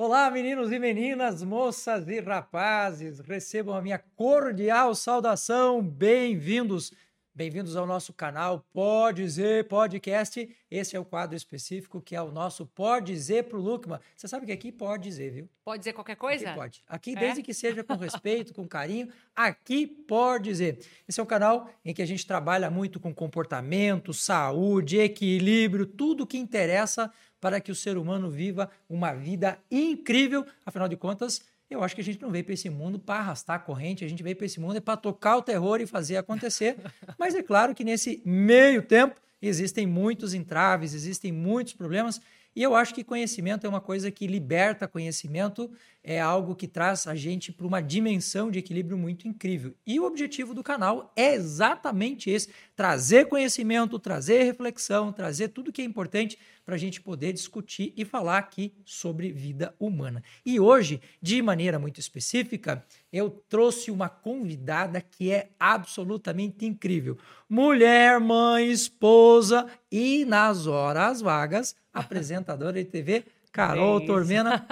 Olá, meninos e meninas, moças e rapazes, recebam a minha cordial saudação, bem-vindos. Bem-vindos ao nosso canal Pode Dizer Podcast. Esse é o quadro específico que é o nosso Pode Dizer pro Lukman. Você sabe que aqui pode dizer, viu? Pode dizer qualquer coisa? Aqui pode. Aqui, É? desde que seja com respeito, com carinho, aqui pode dizer. Esse é um canal em que a gente trabalha muito com comportamento, saúde, equilíbrio, tudo que interessa para que o ser humano viva uma vida incrível. Afinal de contas, eu acho que a gente não veio para esse mundo para arrastar a corrente, a gente veio para esse mundo é para tocar o terror e fazer acontecer. Mas é claro que nesse meio tempo existem muitos entraves, existem muitos problemas. E eu acho que conhecimento é uma coisa que liberta conhecimento, é algo que traz a gente para uma dimensão de equilíbrio muito incrível. E o objetivo do canal é exatamente esse: trazer conhecimento, trazer reflexão, trazer tudo que é importante para a gente poder discutir e falar aqui sobre vida humana. E hoje, de maneira muito específica, eu trouxe uma convidada que é absolutamente incrível. Mulher, mãe, esposa e, nas horas vagas, apresentadora de TV, Carol Bem, Tormena.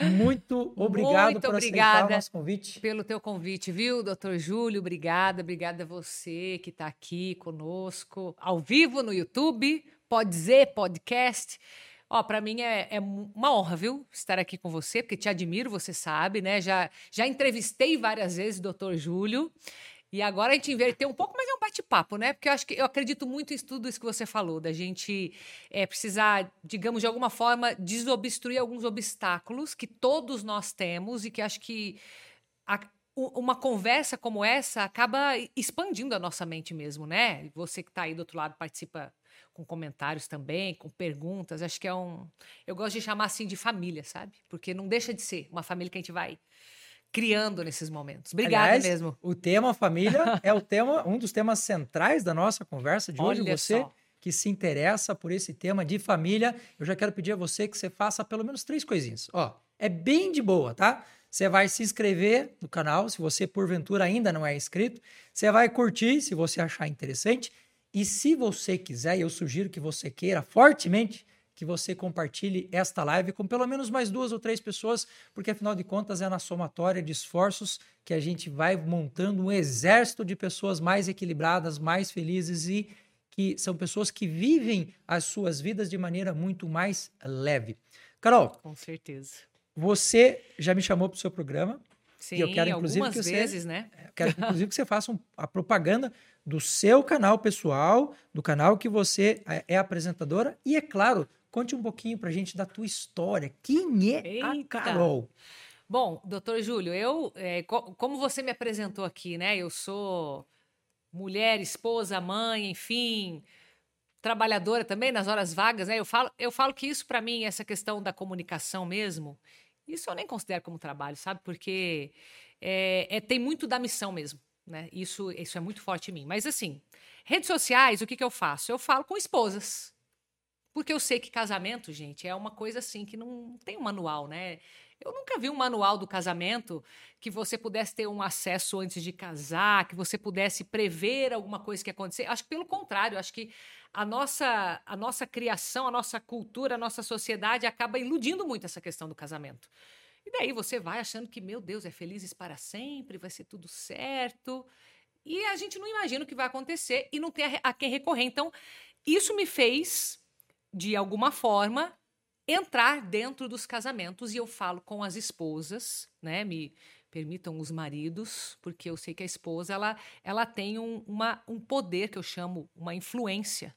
Muito obrigado Muito por aceitar o nosso convite. Pelo teu convite, viu, doutor Júlio? Obrigada, obrigada a você que está aqui conosco, ao vivo no YouTube, pode dizer, podcast. Ó, para mim é, é uma honra, viu, estar aqui com você, porque te admiro, você sabe, né? Já, já entrevistei várias vezes o doutor Júlio. E agora a gente inverteu um pouco, mas é um bate-papo, né? Porque eu acho que eu acredito muito em tudo isso que você falou, da gente é, precisar, digamos, de alguma forma, desobstruir alguns obstáculos que todos nós temos e que acho que a- uma conversa como essa acaba expandindo a nossa mente mesmo, né? Você que está aí do outro lado participa com comentários também, com perguntas. Acho que é um. Eu gosto de chamar assim de família, sabe? Porque não deixa de ser uma família que a gente vai criando nesses momentos. Obrigada Aliás, mesmo. O tema família é o tema, um dos temas centrais da nossa conversa de hoje. Olha você só. que se interessa por esse tema de família, eu já quero pedir a você que você faça pelo menos três coisinhas. Ó, é bem de boa, tá? Você vai se inscrever no canal, se você porventura ainda não é inscrito. Você vai curtir, se você achar interessante. E se você quiser, eu sugiro que você queira fortemente que você compartilhe esta live com pelo menos mais duas ou três pessoas, porque afinal de contas é na somatória de esforços que a gente vai montando um exército de pessoas mais equilibradas, mais felizes e que são pessoas que vivem as suas vidas de maneira muito mais leve. Carol, Com certeza. você já me chamou para o seu programa. Sim, eu quero, inclusive, algumas que você- vezes, né? Eu quero, inclusive, que você faça um- a propaganda do seu canal pessoal, do canal que você é, é apresentadora. E, é claro, conte um pouquinho pra gente da tua história. Quem é a Eita. Carol? Bom, doutor Júlio, eu, é, co- como você me apresentou aqui, né? Eu sou mulher, esposa, mãe, enfim, trabalhadora também nas horas vagas, né? Eu falo, eu falo que isso para mim, essa questão da comunicação mesmo, isso eu nem considero como trabalho, sabe? Porque é, é- tem muito da missão mesmo, né? Isso, isso é muito forte em mim. Mas assim, redes sociais, o que, que eu faço? Eu falo com esposas. Porque eu sei que casamento, gente, é uma coisa assim que não tem um manual, né? Eu nunca vi um manual do casamento que você pudesse ter um acesso antes de casar, que você pudesse prever alguma coisa que ia acontecer. Acho que pelo contrário, acho que a nossa, a nossa criação, a nossa cultura, a nossa sociedade acaba iludindo muito essa questão do casamento. E daí você vai achando que, meu Deus, é felizes para sempre, vai ser tudo certo. E a gente não imagina o que vai acontecer e não tem a, a quem recorrer. Então, isso me fez, de alguma forma, entrar dentro dos casamentos e eu falo com as esposas, né? Me permitam os maridos, porque eu sei que a esposa ela, ela tem um, uma, um poder que eu chamo uma influência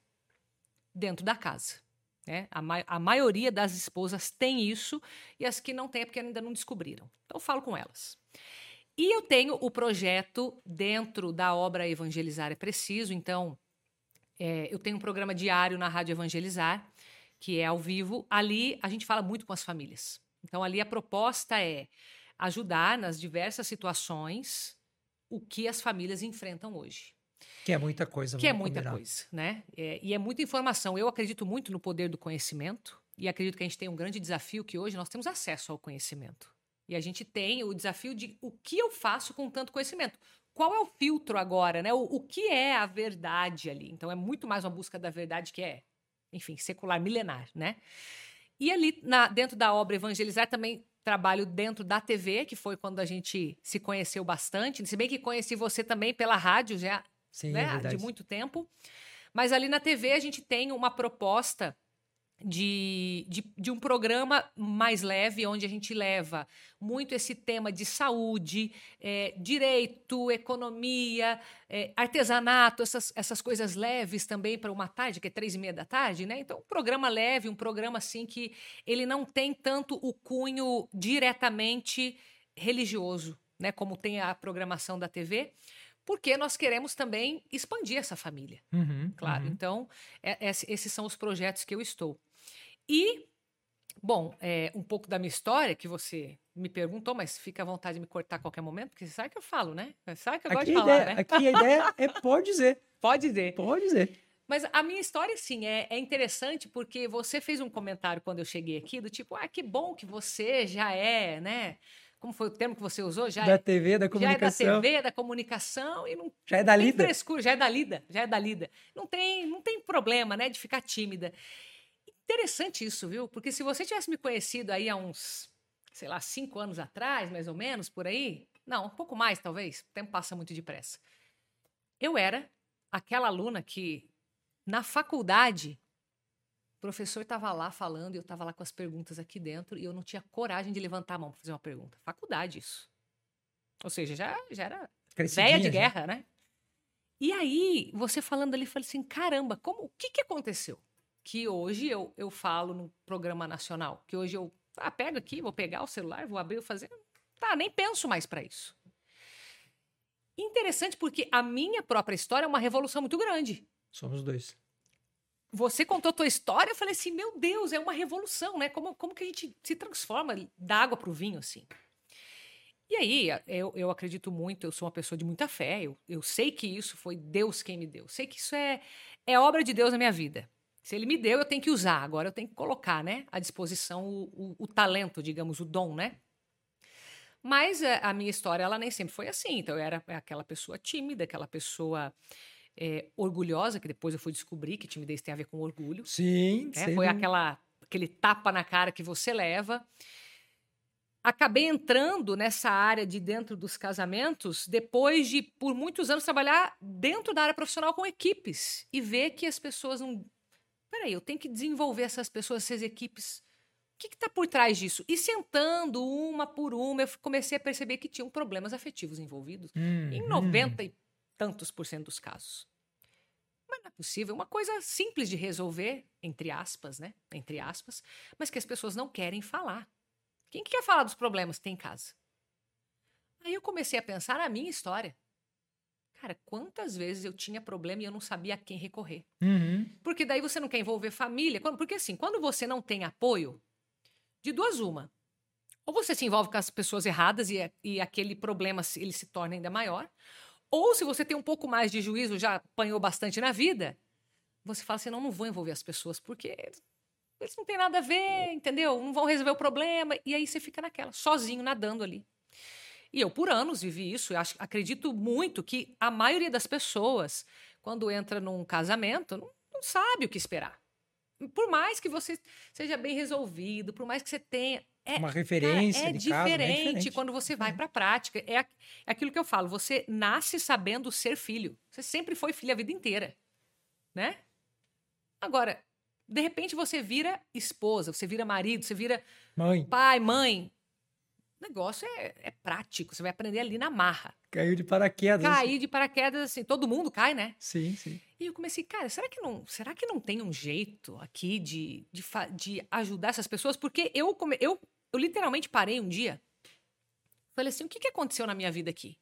dentro da casa. Né? A, ma a maioria das esposas tem isso e as que não têm é porque ainda não descobriram. Então eu falo com elas. E eu tenho o projeto dentro da obra Evangelizar é Preciso, então é, eu tenho um programa diário na Rádio Evangelizar, que é ao vivo. Ali a gente fala muito com as famílias. Então, ali a proposta é ajudar nas diversas situações o que as famílias enfrentam hoje. Que é muita coisa. Que é muita combinar. coisa, né? É, e é muita informação. Eu acredito muito no poder do conhecimento e acredito que a gente tem um grande desafio que hoje nós temos acesso ao conhecimento. E a gente tem o desafio de o que eu faço com tanto conhecimento. Qual é o filtro agora, né? O, o que é a verdade ali? Então é muito mais uma busca da verdade que é, enfim, secular, milenar, né? E ali, na, dentro da obra Evangelizar, também trabalho dentro da TV, que foi quando a gente se conheceu bastante. Se bem que conheci você também pela rádio já Sim, né, é de muito tempo. Mas ali na TV a gente tem uma proposta de, de, de, um programa mais leve, onde a gente leva muito esse tema de saúde, é, direito, economia, é, artesanato, essas, essas coisas leves também para uma tarde, que é três e meia da tarde, né? Então, um programa leve, um programa assim que ele não tem tanto o cunho diretamente religioso, né? Como tem a programação da TV porque nós queremos também expandir essa família. Uhum, claro. uhum. Então, é, é, esses são os projetos que eu estou. E, bom, é, um pouco da minha história, que você me perguntou, mas fica à vontade de me cortar a qualquer momento, porque você sabe que eu falo, né? Você sabe que eu aqui gosto de ideia, falar, né? Aqui a ideia é pode dizer. Pode dizer. Pode dizer. Mas a minha história, sim, é, é, interessante porque você fez um comentário quando eu cheguei aqui, do tipo, ah, que bom que você já é, né? Como foi o termo que você usou? Já da é, TV, da comunicação. Já é da TV, da comunicação e não já é da lida. Frescura, já é da lida, já é da lida. Não tem, não tem problema, né, de ficar tímida. Interessante isso, viu? Porque se você tivesse me conhecido aí há uns, sei lá, cinco anos atrás, mais ou menos, por aí, não, um pouco mais talvez, o tempo passa muito depressa. Eu era aquela aluna que na faculdade o professor estava lá falando e eu estava lá com as perguntas aqui dentro e eu não tinha coragem de levantar a mão para fazer uma pergunta. Faculdade, isso. Ou seja, já, já era velha de guerra, né? E aí, você falando ali, eu falei assim: caramba, como, o que, que aconteceu? Que hoje eu, eu falo no programa nacional, que hoje eu ah, pego aqui, vou pegar o celular, vou abrir, vou fazer. Tá, nem penso mais para isso. Interessante porque a minha própria história é uma revolução muito grande. Somos dois você contou a tua história, eu falei assim, meu Deus, é uma revolução, né? Como, como que a gente se transforma da água para o vinho, assim? E aí, eu, eu acredito muito, eu sou uma pessoa de muita fé, eu, eu sei que isso foi Deus quem me deu, sei que isso é, é obra de Deus na minha vida. Se ele me deu, eu tenho que usar, agora eu tenho que colocar, né, à disposição o, o, o talento, digamos, o dom, né? Mas a, a minha história, ela nem sempre foi assim, então eu era aquela pessoa tímida, aquela pessoa é, orgulhosa, que depois eu fui descobrir que timidez tem a ver com orgulho. Sim, né? Foi aquela, aquele tapa na cara que você leva. Acabei entrando nessa área de dentro dos casamentos depois de, por muitos anos, trabalhar dentro da área profissional com equipes e ver que as pessoas não. Peraí, eu tenho que desenvolver essas pessoas, essas equipes. O que está por trás disso? E sentando uma por uma, eu comecei a perceber que tinham problemas afetivos envolvidos. Hum, em 90 hum. e tantos por cento dos casos. Mas não é possível. Uma coisa simples de resolver, entre aspas, né? Entre aspas, mas que as pessoas não querem falar. Quem que quer falar dos problemas que tem em casa? Aí eu comecei a pensar na minha história. Cara, quantas vezes eu tinha problema e eu não sabia a quem recorrer? Uhum. Porque daí você não quer envolver família. Porque assim, quando você não tem apoio, de duas uma. Ou você se envolve com as pessoas erradas e, e aquele problema ele se torna ainda maior, ou se você tem um pouco mais de juízo, já apanhou bastante na vida, você fala assim: não, não vou envolver as pessoas, porque eles não têm nada a ver, entendeu? Não vão resolver o problema. E aí você fica naquela, sozinho, nadando ali. E eu, por anos, vivi isso. Eu acho, acredito muito que a maioria das pessoas, quando entra num casamento, não, não sabe o que esperar. Por mais que você seja bem resolvido, por mais que você tenha. É, uma referência. Cara, é, diferente caso, é, diferente quando você vai é. para a prática. É, é aquilo que eu falo: você nasce sabendo ser filho. Você sempre foi filho a vida inteira. Né? Agora, de repente você vira esposa, você vira marido, você vira mãe. pai, mãe. O negócio é, é prático, você vai aprender ali na marra. Caiu de paraquedas. Cair de paraquedas, assim, todo mundo cai, né? Sim, sim. E eu comecei, cara, será que não, será que não tem um jeito aqui de, de, de ajudar essas pessoas? Porque eu, come, eu, eu literalmente parei um dia, falei assim, o que, que aconteceu na minha vida aqui?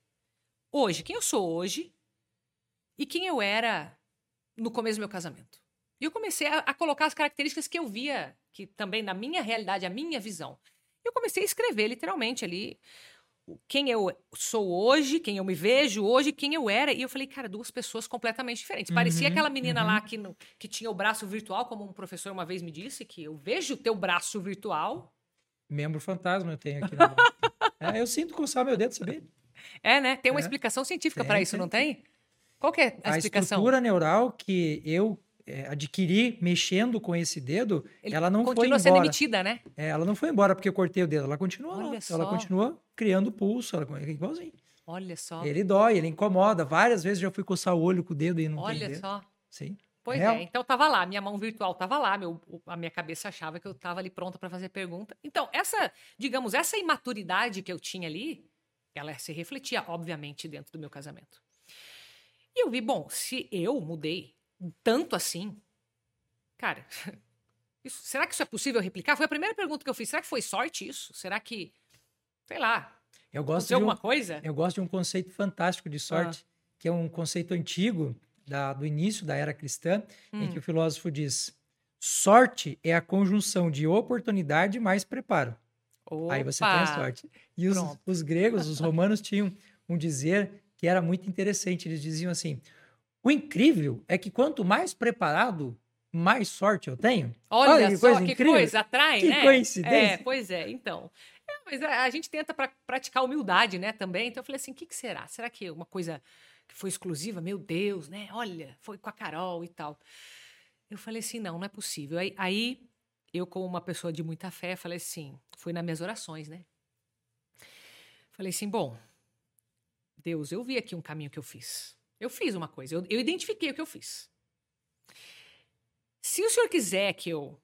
Hoje, quem eu sou hoje e quem eu era no começo do meu casamento. E eu comecei a, a colocar as características que eu via, que também na minha realidade, a minha visão eu comecei a escrever literalmente ali quem eu sou hoje, quem eu me vejo hoje, quem eu era. E eu falei, cara, duas pessoas completamente diferentes. Uhum, Parecia aquela menina uhum. lá que, no, que tinha o braço virtual, como um professor uma vez me disse, que eu vejo o teu braço virtual. Membro fantasma eu tenho aqui. é, eu sinto coçar meu dedo, sabia? É, né? Tem uma é. explicação científica para isso, tem, não tem? Qual que é a, a explicação? A estrutura neural que eu é, adquiri mexendo com esse dedo, Ele ela não foi continua embora. sendo emitida, né? É, ela não foi embora porque eu cortei o dedo, ela continua Olha lá. só. Ela continua criando pulso, ela é igualzinho. Olha só. Ele dói, ele incomoda. Várias vezes já fui coçar o olho com o dedo e não tem Olha dedo. só. Sim. Pois Real. é, então tava lá, minha mão virtual tava lá, meu, a minha cabeça achava que eu tava ali pronta para fazer pergunta. Então, essa, digamos, essa imaturidade que eu tinha ali, ela se refletia, obviamente, dentro do meu casamento. E eu vi, bom, se eu mudei tanto assim, cara, isso- será que isso é possível replicar? Foi a primeira pergunta que eu fiz. Será que foi sorte isso? Será que, sei lá, Eu gosto, de um, alguma coisa? eu gosto de um conceito fantástico de sorte, que é um conceito antigo da- do início da era cristã, em Hum. que o filósofo diz: sorte é a conjunção de oportunidade mais preparo. Aí você tem Opa! sorte. E os, os gregos, os romanos tinham um dizer que era muito interessante. Eles diziam assim: o incrível é que quanto mais preparado, mais sorte eu tenho. Olha, Olha que só coisa que incrível. coisa, atrai, Que né? coincidência. É, pois é, então. É, mas a, a gente tenta pra, praticar humildade, né, também. Então eu falei assim, o que, que será? Será que uma coisa que foi exclusiva? Meu Deus, né? Olha, foi com a Carol e tal. Eu falei assim, não, não é possível. Aí, aí eu, como uma pessoa de muita fé, falei assim, fui nas minhas orações, né? Falei assim, bom, Deus, eu vi aqui um caminho que eu fiz. Eu fiz uma coisa, eu, eu identifiquei o que eu fiz. Se o senhor quiser que eu,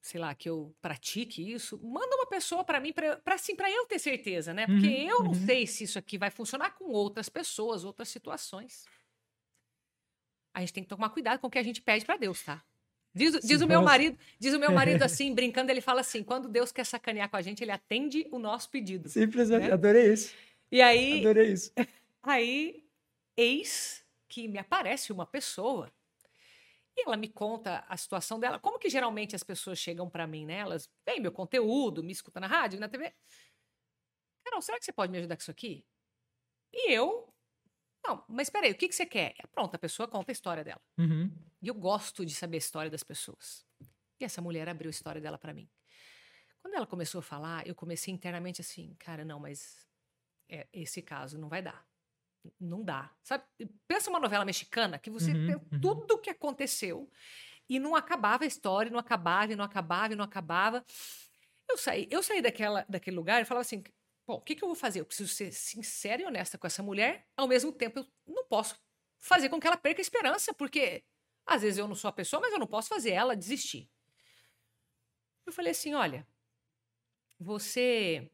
sei lá, que eu pratique isso, manda uma pessoa para mim, para assim, para eu ter certeza, né? Porque Uhum, eu não uhum. sei se isso aqui vai funcionar com outras pessoas, outras situações. A gente tem que tomar cuidado com o que a gente pede para Deus, tá? Diz, diz o meu fosse- marido, diz o meu marido assim, brincando, ele fala assim: quando Deus quer sacanear com a gente, ele atende o nosso pedido. Simplesmente, Né? adorei isso. E aí, Adorei isso. Aí, eis que me aparece uma pessoa e ela me conta a situação dela. Como que geralmente as pessoas chegam para mim, né? Elas veem meu conteúdo, me escutam na rádio, na TV. Carol, será que você pode me ajudar com isso aqui? E eu. Não, mas peraí, o que, que você quer? Pronto, a pessoa conta a história dela. Uhum. E eu gosto de saber a história das pessoas. E essa mulher abriu a história dela para mim. Quando ela começou a falar, eu comecei internamente assim, cara, não, mas é, esse caso não vai dar. Não dá. Sabe? Pensa uma novela mexicana que você Uhum, tem uhum. tudo o que aconteceu e não acabava a história, não acabava, e não acabava, e não acabava. Eu saí, eu saí daquela, daquele lugar e falava assim: bom, o que, que eu vou fazer? Eu preciso ser sincera e honesta com essa mulher, ao mesmo tempo eu não posso fazer com que ela perca a esperança, porque às vezes eu não sou a pessoa, mas eu não posso fazer ela desistir. Eu falei assim: olha, você.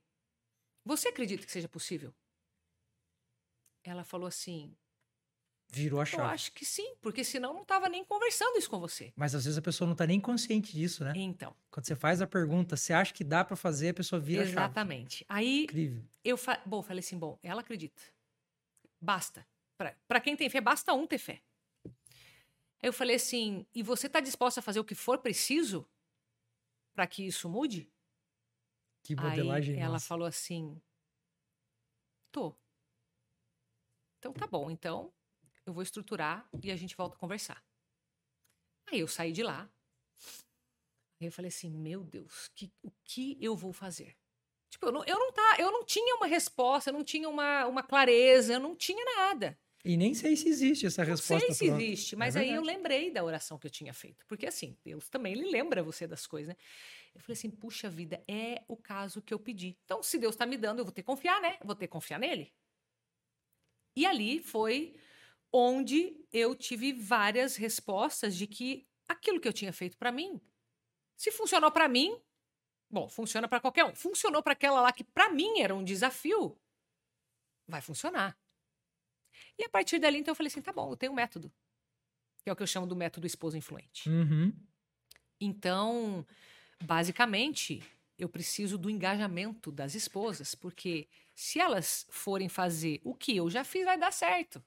Você acredita que seja possível? Ela falou assim: Virou a eu chave. acho que sim, porque senão eu não estava nem conversando isso com você. Mas às vezes a pessoa não tá nem consciente disso, né? Então, Quando você faz a pergunta, você acha que dá para fazer, a pessoa vira a chave. exatamente. Aí Incrível. eu fa bom, falei assim: bom, ela acredita. Basta. Para quem tem fé, basta um ter fé. Aí eu falei assim: e você está disposta a fazer o que for preciso para que isso mude? Que modelagem Aí ela falou assim: tô. Então tá bom, então eu vou estruturar e a gente volta a conversar. Aí eu saí de lá. Aí eu falei assim: meu Deus, que, o que eu vou fazer? Tipo, eu não, eu não, tá, eu não tinha uma resposta, eu não tinha uma, uma clareza, eu não tinha nada. E nem sei se existe essa Não resposta sei se pronta. existe, mas aí eu lembrei da oração que eu tinha feito. Porque assim, Deus também ele lembra você das coisas, né? Eu falei assim, puxa vida, é o caso que eu pedi. Então, se Deus está me dando, eu vou ter que confiar, né? Eu vou ter que confiar nele. E ali foi onde eu tive várias respostas de que aquilo que eu tinha feito para mim, se funcionou para mim, bom, funciona para qualquer um. Funcionou para aquela lá que para mim era um desafio, vai funcionar. E a partir dali, então, eu falei assim: tá bom, eu tenho um método. Que é o que eu chamo do método esposa influente. Uhum. Então, basicamente, eu preciso do engajamento das esposas, porque se elas forem fazer o que eu já fiz, vai dar certo.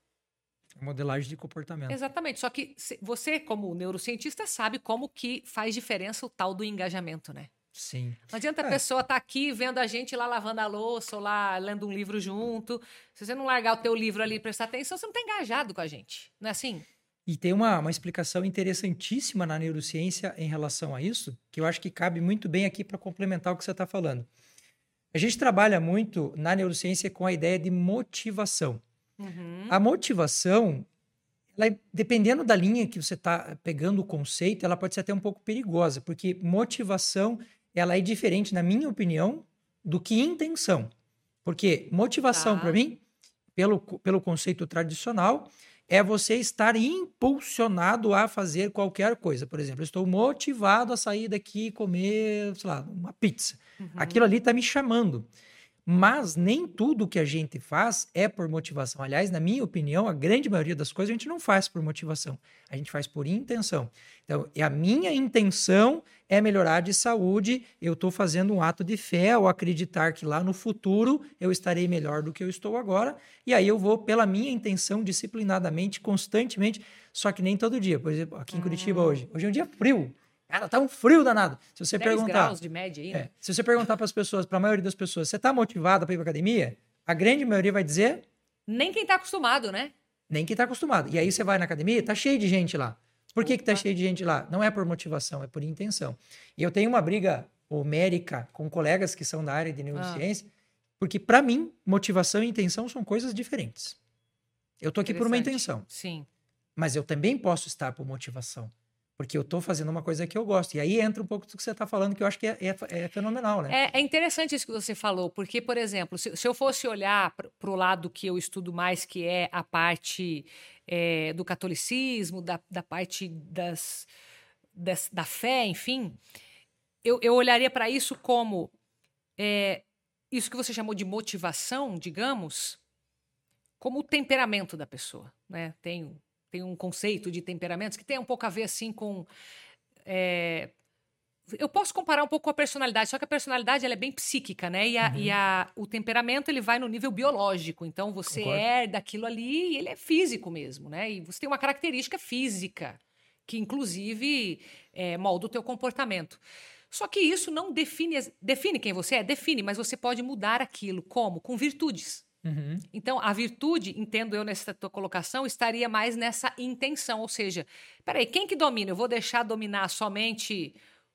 Modelagem de comportamento. Exatamente. Só que você, como neurocientista, sabe como que faz diferença o tal do engajamento, né? Sim. Não adianta a É. pessoa estar aqui vendo a gente lá lavando a louça ou lá lendo um livro junto. Se você não largar o teu livro ali e prestar atenção, você não está engajado com a gente. Não é assim? E tem uma, uma explicação interessantíssima na neurociência em relação a isso, que eu acho que cabe muito bem aqui para complementar o que você está falando. A gente trabalha muito na neurociência com a ideia de motivação. Uhum. A motivação ela ela, dependendo da linha que você está pegando o conceito, ela pode ser até um pouco perigosa, porque motivação ela é diferente, na minha opinião, do que intenção. Porque motivação, Tá. para mim, pelo, pelo conceito tradicional, é você estar impulsionado a fazer qualquer coisa. Por exemplo, eu estou motivado a sair daqui e comer, sei lá, uma pizza. Uhum. Aquilo ali está me chamando. Mas nem tudo que a gente faz é por motivação. Aliás, na minha opinião, a grande maioria das coisas a gente não faz por motivação. A gente faz por intenção. Então, e a minha intenção é melhorar de saúde. Eu estou fazendo um ato de fé ao acreditar que lá no futuro eu estarei melhor do que eu estou agora. E aí eu vou, pela minha intenção, disciplinadamente, constantemente, só que nem todo dia. Por exemplo, aqui em Curitiba hoje. Hoje é um dia frio. Cara, tá um frio danado. Se você 10 perguntar. graus de média aí, né? É, se você perguntar para as pessoas, para a maioria das pessoas, você está motivado para ir para academia? A grande maioria vai dizer Nem quem tá acostumado, né? nem que está acostumado. E aí você vai na academia, tá cheio de gente lá. Por que tá Opa. cheio de gente lá? Não é por motivação, é por intenção. E eu tenho uma briga homérica com colegas que são da área de neurociência, porque para mim, motivação e intenção são coisas diferentes. Eu tô aqui por uma intenção, Sim. mas eu também posso estar por motivação. Porque eu tô fazendo uma coisa que eu gosto. E aí entra um pouco do que você está falando, que eu acho que é, é- é fenomenal, né? É, é interessante isso que você falou, porque, por exemplo, se, se eu fosse olhar para o lado que eu estudo mais, que é a parte é, do catolicismo, da, da parte das, das- da fé, enfim, eu, eu olharia para isso como é, isso que você chamou de motivação, digamos, como o temperamento da pessoa. Né? Tem, tem um conceito de temperamentos que tem um pouco a ver assim com. é, eu posso comparar um pouco com a personalidade, só que a personalidade ela é bem psíquica, né? E, a, Uhum. e a- o temperamento ele vai no nível biológico. Então você Concordo. herda aquilo ali e ele é físico mesmo, né? E você tem uma característica física que, inclusive, é, molda o teu comportamento. Só que isso não define, define quem você é, define, mas você pode mudar aquilo. Como? Com virtudes. Uhum. Então, a virtude, entendo eu nessa tua colocação, estaria mais nessa intenção. Ou seja, peraí, quem que domina? Eu vou deixar dominar somente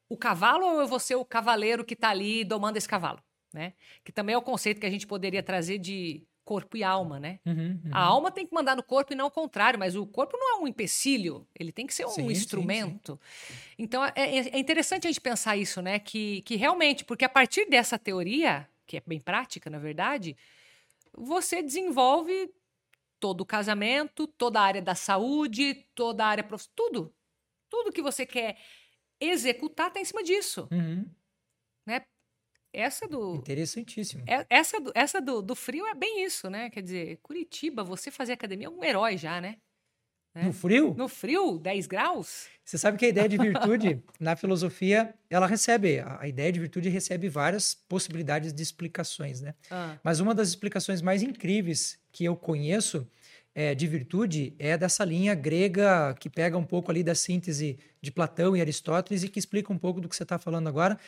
o cavalo ou eu vou ser o cavaleiro que está ali domando esse cavalo? Né? Que também é o conceito que a gente poderia trazer de corpo e alma, né? Uhum, uhum. A alma tem que mandar no corpo e não o contrário, mas o corpo não é um empecilho, ele tem que ser um Sim, sim, instrumento. Então é, é- é interessante a gente pensar isso, né? Que, que realmente, porque a partir dessa teoria, que é bem prática, na verdade, você desenvolve todo o casamento, toda a área da saúde, toda a área tudo. Tudo que você quer executar está em cima disso. Uhum. Essa do, Interessantíssimo. é- Essa, do, essa do, do frio é bem isso, né? Quer dizer, Curitiba, você fazer academia é um herói já, né? É. No frio, No frio, 10 graus? você sabe que a ideia de virtude, na filosofia, ela recebe, a a ideia de virtude recebe várias possibilidades de explicações, né? Ah, Mas uma das explicações mais incríveis que eu conheço é, de virtude é dessa linha grega que pega um pouco ali da síntese de Platão e Aristóteles e que explica um pouco do que você está falando agora.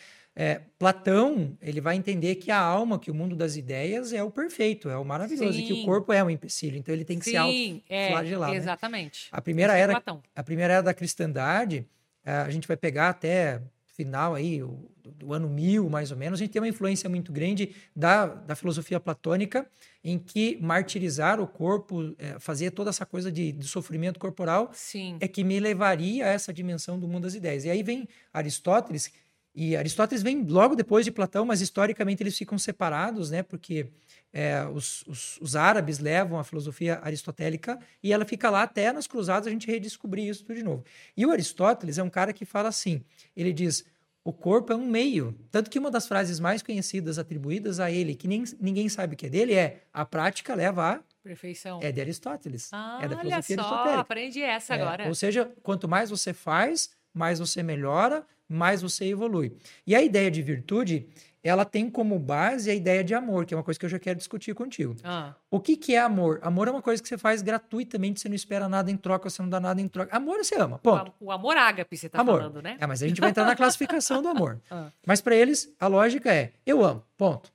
É, Platão ele vai entender que a alma, que o mundo das ideias é o perfeito, é o maravilhoso, e que o corpo é um empecilho, então ele tem que se sim, é, autoflagelar. né? exatamente. A primeira Isso é era a primeira era da cristandade, eh, a gente vai pegar até final aí, o- do, ano 1000, mais ou menos, a gente tem uma influência muito grande da, da filosofia platônica, em que martirizar o corpo, eh, fazer toda essa coisa de, de sofrimento corporal, Sim. é que me levaria a essa dimensão do mundo das ideias. E aí vem Aristóteles, e Aristóteles vem logo depois de Platão, mas historicamente eles ficam separados, né? Porque é, os, os, os árabes levam a filosofia aristotélica e ela fica lá até nas cruzadas a gente redescobrir isso tudo de novo. E o Aristóteles é um cara que fala assim: ele diz. O corpo é um meio. Tanto que uma das frases mais conhecidas atribuídas a ele, que nem, ninguém sabe que é dele, é a prática leva a. Perfeição. É de Aristóteles. Ah, é da olha filosofia só, aristotélica. aprendi essa É, agora. Ou seja, quanto mais você faz, mais você melhora, mais você evolui. E a ideia de virtude, ela tem como base a ideia de amor, que é uma coisa que eu já quero discutir contigo. Ah, O que, que é amor? Amor é uma coisa que você faz gratuitamente, você não espera nada em troca, você não dá nada em troca. Amor você ama, o, ponto. o amor ágape, você tá amor. falando, né? É, mas a gente vai entrar na classificação do amor. Ah. Mas para eles, a lógica é: eu amo, ponto.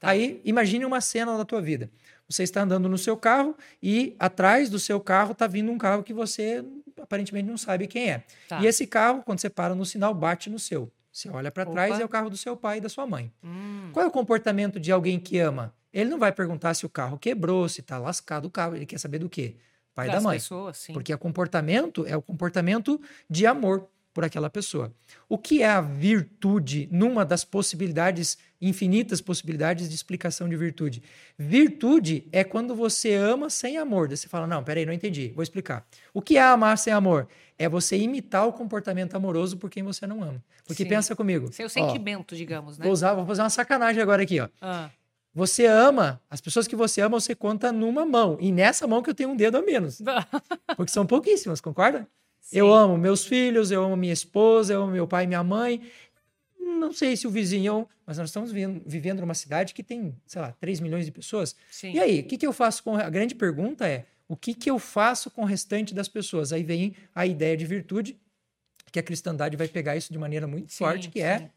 Tá. Aí, imagine uma cena da tua vida. Você está andando no seu carro e atrás do seu carro está vindo um carro que você aparentemente não sabe quem é. Tá. E esse carro, quando você para no sinal, bate no seu. Você olha para trás Opa. é o carro do seu pai e da sua mãe. Hum, Qual é o comportamento de alguém que ama? Ele não vai perguntar se o carro quebrou, se está lascado o carro. Ele quer saber do quê? pai das da mãe. pessoas, sim. Porque o comportamento é o comportamento de amor por aquela pessoa. O que é a virtude numa das possibilidades, infinitas possibilidades de explicação de virtude? Virtude é quando você ama sem amor. Daí você fala, não, peraí, não entendi, vou explicar. O que é amar sem amor? É você imitar o comportamento amoroso por quem você não ama. Porque Sim. pensa comigo. Seu ó, sentimento, digamos, né? vou, usar, vou fazer uma sacanagem agora aqui, ó. Ah, Você ama, as pessoas que você ama, você conta numa mão. E nessa mão que eu tenho um dedo a menos. Porque são pouquíssimas, concorda? Eu amo meus filhos, eu amo minha esposa, eu amo meu pai e minha mãe. Não sei se o vizinho, mas nós estamos vivendo, numa cidade que tem, sei lá, 3 milhões de pessoas. Sim. E aí, o que, que eu faço com. A grande pergunta é: o que, que eu faço com o restante das pessoas? Aí vem a ideia de virtude, que a cristandade vai pegar isso de maneira muito Sim, forte, que sim. é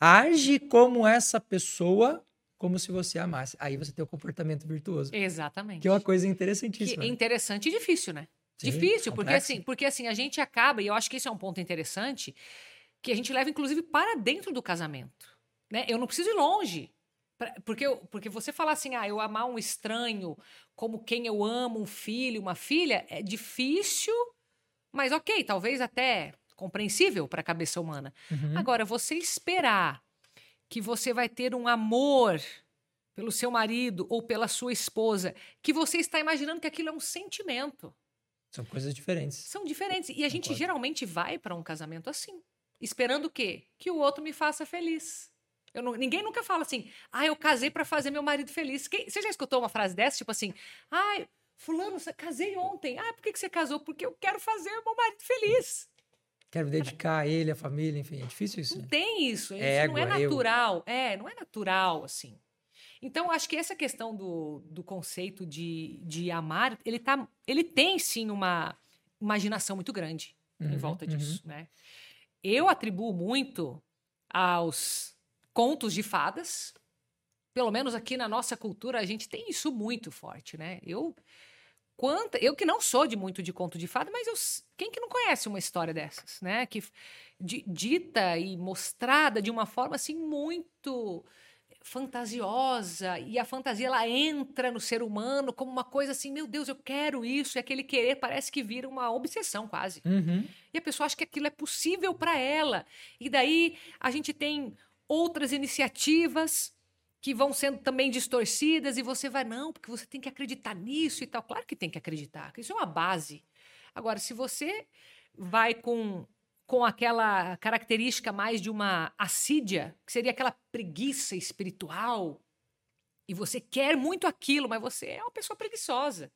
age como essa pessoa, como se você amasse. Aí você tem o comportamento virtuoso. Exatamente. Que é uma coisa Que interessantíssima. é interessante e difícil, né? Sim, difícil, porque assim, porque assim, a gente acaba, e eu acho que esse é um ponto interessante, que a gente leva, inclusive, para dentro do casamento. Né? Eu não preciso ir longe. Pra- Porque, porque você falar assim, ah, eu amar um estranho como quem eu amo, um filho, uma filha, é difícil, mas ok, talvez até compreensível para a cabeça humana. Uhum. Agora, você esperar que você vai ter um amor pelo seu marido ou pela sua esposa, que você está imaginando que aquilo é um sentimento. São coisas diferentes. São diferentes. E a gente Concordo. geralmente vai para um casamento assim, esperando o quê? Que o outro me faça feliz. Eu não- ninguém nunca fala assim, ah, eu casei para fazer meu marido feliz. Quem- você já escutou uma frase dessa? Tipo assim, ah, fulano, casei ontem. Ah, por que, que você casou? Porque eu quero fazer meu marido feliz. Quero dedicar a ele, a família, enfim, é difícil isso. Não né? tem isso. Isso É não é égua, eu. natural. É, não é natural, assim. Então, acho que essa questão do, do conceito de, de amar, ele, tá, ele tem, sim, uma imaginação muito grande em Uhum, volta uhum. disso, né? Eu atribuo muito aos contos de fadas. Pelo menos aqui na nossa cultura, a gente tem isso muito forte, né? Eu... Quanta, eu que não sou de muito de conto de fada, mas eu, quem que não conhece uma história dessas, né? Que di- dita e mostrada de uma forma assim muito fantasiosa e a fantasia ela entra no ser humano como uma coisa assim, meu Deus, eu quero isso e aquele querer parece que vira uma obsessão quase. Uhum. E a pessoa acha que aquilo é possível para ela. E daí a gente tem outras iniciativas que vão sendo também distorcidas e você vai, não, porque você tem que acreditar nisso e tal. Claro que tem que acreditar, que isso é uma base. Agora, se você vai com, com aquela característica mais de uma assídia, que seria aquela preguiça espiritual, e você quer muito aquilo, mas você é uma pessoa preguiçosa.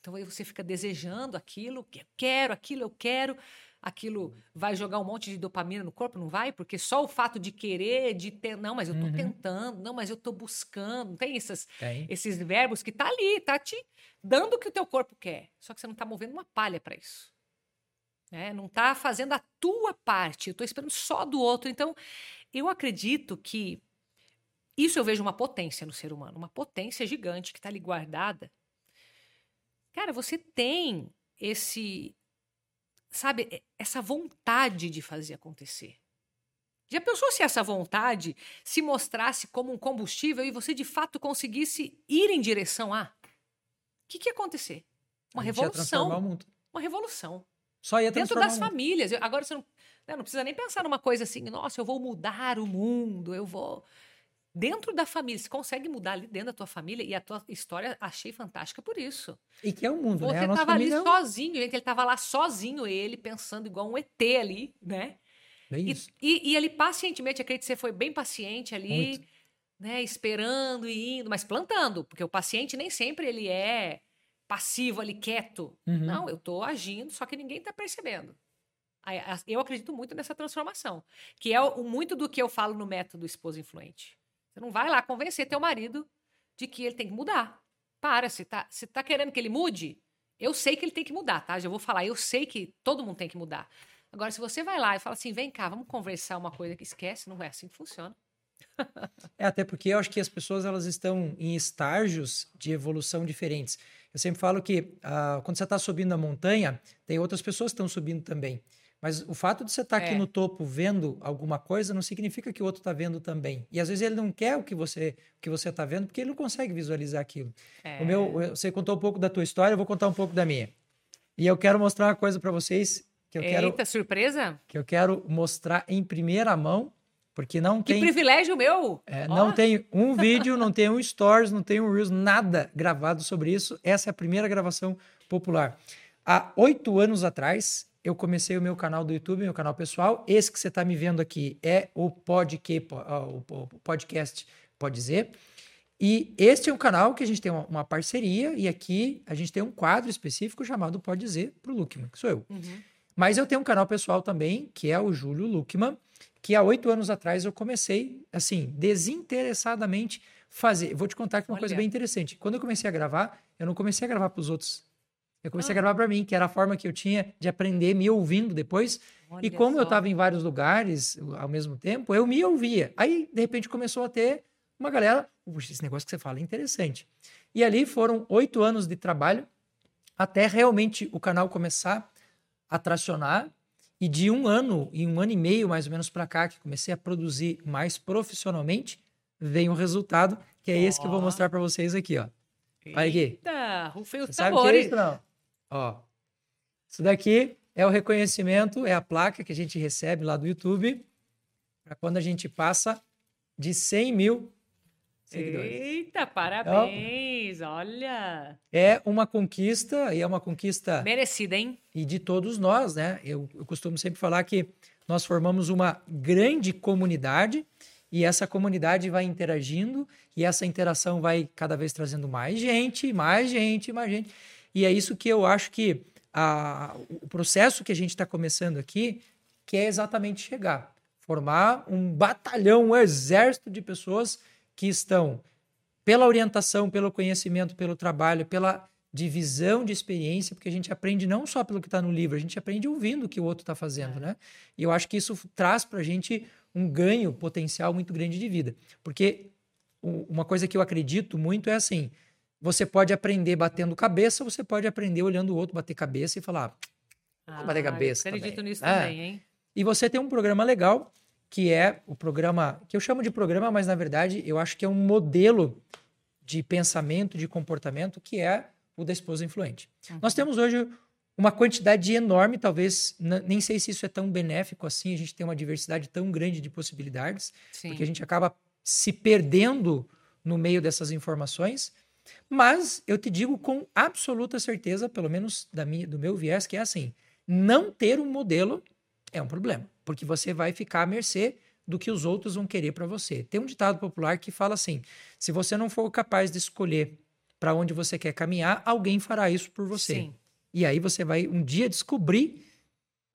Então aí você fica desejando aquilo, que eu quero, aquilo eu quero, aquilo vai jogar um monte de dopamina no corpo, não vai? Porque só o fato de querer, de ter, não, mas eu tô Uhum. tentando, não, mas eu tô buscando, tem essas, Tem. esses verbos que tá ali, tá te dando o que o teu corpo quer, só que você não tá movendo uma palha para isso. Né? Não tá fazendo a tua parte, eu tô esperando só do outro. Então, eu acredito que isso eu vejo uma potência no ser humano, uma potência gigante que está ali guardada. Cara, você tem esse, sabe, essa vontade de fazer acontecer. Já pensou se essa vontade se mostrasse como um combustível e você de fato conseguisse ir em direção a? O que, que ia acontecer? Uma ia revolução. mundo. Uma revolução Só ia dentro das famílias. Agora você não, né, não precisa nem pensar numa coisa assim, nossa, eu vou mudar o mundo, eu vou. Dentro da família, você consegue mudar ali dentro da tua família e a tua história achei fantástica por isso. E que é o mundo, né? Você A nossa tava ali é um- sozinho, gente, ele tava lá sozinho, ele pensando igual um ET ali, né? Bem E, isso. e, e ele pacientemente, acredito que você foi bem paciente ali, Muito. né? Esperando e indo, mas plantando, porque o paciente nem sempre ele é passivo ali, quieto. Uhum. Não, eu tô agindo, só que ninguém tá percebendo. Eu acredito muito nessa transformação, que é o, muito do que eu falo no método esposa influente. Você não vai lá convencer teu marido de que ele tem que mudar. Para, se tá, se tá querendo que ele mude, eu sei que ele tem que mudar, tá? Já vou falar, eu sei que todo mundo tem que mudar. Agora, se você vai lá e fala assim, vem cá, vamos conversar uma coisa que esquece, não é assim que funciona. É, até porque eu acho que as pessoas elas estão em estágios de evolução diferentes. Eu sempre falo que ah, quando você está subindo a montanha, tem outras pessoas que estão subindo também. Mas o fato de você estar aqui É. no topo vendo alguma coisa não significa que o outro está vendo também. E às vezes ele não quer o que você o que você está vendo porque ele não consegue visualizar aquilo. É, O meu, você contou um pouco da tua história, eu vou contar um pouco da minha. E eu quero mostrar uma coisa para vocês que eu Eita, quero surpresa? que eu quero mostrar em primeira mão, porque não Que tem privilégio meu! é, não tem um vídeo, não tem um stories, não tem um reels, nada gravado sobre isso. Essa é a primeira gravação popular. Há oito anos atrás, eu comecei o meu canal do YouTube, meu canal pessoal. Esse que você está me vendo aqui é o, podque, o o podcast, pode dizer. E este é um canal que a gente tem uma, uma parceria, e aqui a gente tem um quadro específico chamado Pode Dizer para o Luckman, que sou eu. uhum. Mas eu tenho um canal pessoal também, que é o Júlio Luckman, que há oito anos atrás eu comecei, assim, desinteressadamente fazer. Vou te contar que uma coisa Olha. bem interessante. Quando eu comecei a gravar, eu não comecei a gravar para os outros. Eu comecei Ah. a gravar para mim, que era a forma que eu tinha de aprender me ouvindo depois. e Olha como eu só. estava em vários lugares ao mesmo tempo, eu me ouvia. Aí, de repente, começou a ter uma galera. Puxa, esse negócio que você fala é interessante. E ali foram oito anos de trabalho até realmente o canal começar a tracionar. E de um ano, e um ano e meio mais ou menos para cá, que comecei a produzir mais profissionalmente, vem o resultado, que é esse que eu vou mostrar para vocês aqui, ó. Olha aqui. Eita, rufem os Você sabe o que é tambores. isso, não? Ó. Isso daqui é o reconhecimento, é a placa que a gente recebe lá do YouTube, para quando a gente passa de 100 mil seguidores. Eita, parabéns! Olha! É uma conquista, e é uma conquista Merecida, hein? e de todos nós, né? Eu, eu costumo sempre falar que nós formamos uma grande comunidade e essa comunidade vai interagindo e essa interação vai cada vez trazendo mais gente, mais gente, mais gente. E é isso que eu acho que a- o processo que a gente está começando aqui que é exatamente chegar, formar um batalhão, um exército de pessoas que estão pela orientação, pelo conhecimento, pelo trabalho, pela divisão de experiência, porque a gente aprende não só pelo que está no livro, a gente aprende ouvindo o que o outro está fazendo, né? E eu acho que isso traz para a gente um ganho potencial muito grande de vida. Porque uma coisa que eu acredito muito é assim: você pode aprender batendo cabeça, você pode aprender olhando o outro bater cabeça e falar. Ah, bater cabeça eu acredito também. nisso É. também, hein? E você tem um programa legal, que é o programa, que eu chamo de programa, mas na verdade eu acho que é um modelo de pensamento, de comportamento, que é o da esposa influente. Uhum. Nós temos hoje uma quantidade enorme, talvez, nem sei se isso é tão benéfico assim, a gente tem uma diversidade tão grande de possibilidades, Sim. porque a gente acaba se perdendo no meio dessas informações. Mas eu te digo com absoluta certeza, pelo menos da minha, do meu viés, que é assim: não ter um modelo é um problema, porque você vai ficar à mercê do que os outros vão querer para você. Tem um ditado popular que fala assim: se você não for capaz de escolher para onde você quer caminhar, alguém fará isso por você. Sim. E aí você vai um dia descobrir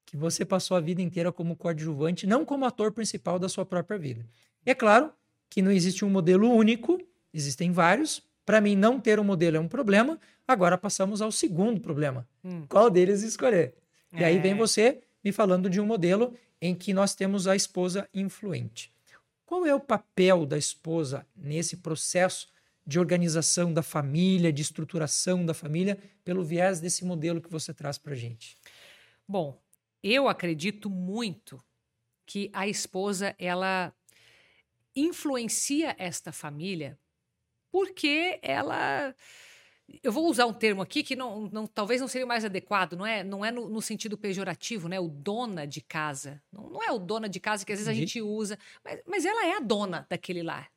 que você passou a vida inteira como coadjuvante, não como ator principal da sua própria vida. E é claro que não existe um modelo único, existem vários. Para mim, não ter um modelo é um problema. Agora passamos ao segundo problema. Hum. Qual deles escolher? E aí vem É. você me falando de um modelo em que nós temos a esposa influente. Qual é o papel da esposa nesse processo de organização da família, de estruturação da família, pelo viés desse modelo que você traz para gente? Bom, eu acredito muito que a esposa ela influencia esta família porque ela eu vou usar um termo aqui que não, não- talvez não seria o mais adequado, não é, não é no, no sentido pejorativo, né? O dona de casa. Não, não é o dona de casa que às vezes a gente usa, mas, mas ela é a dona daquele lar.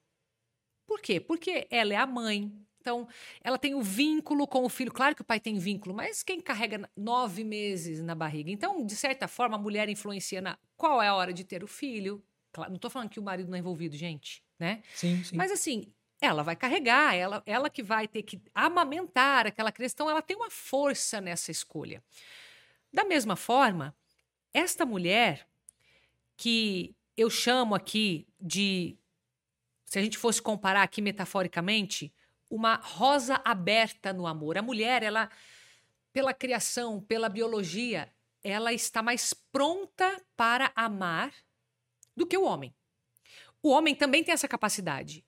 Por quê? Porque ela é a mãe. Então, ela tem o vínculo com o filho. Claro que o pai tem vínculo, mas quem carrega nove meses na barriga? Então, de certa forma, a mulher influencia na qual é a hora de ter o filho. Claro, não estou falando que o marido não é envolvido, gente, né? Sim, sim. Mas assim, ela vai carregar, ela, ela que vai ter que amamentar aquela então ela tem uma força nessa escolha. Da mesma forma, esta mulher que eu chamo aqui de, se a gente fosse comparar aqui metaforicamente, uma rosa aberta no amor. A mulher, ela, pela criação, pela biologia, ela está mais pronta para amar do que o homem. O homem também tem essa capacidade.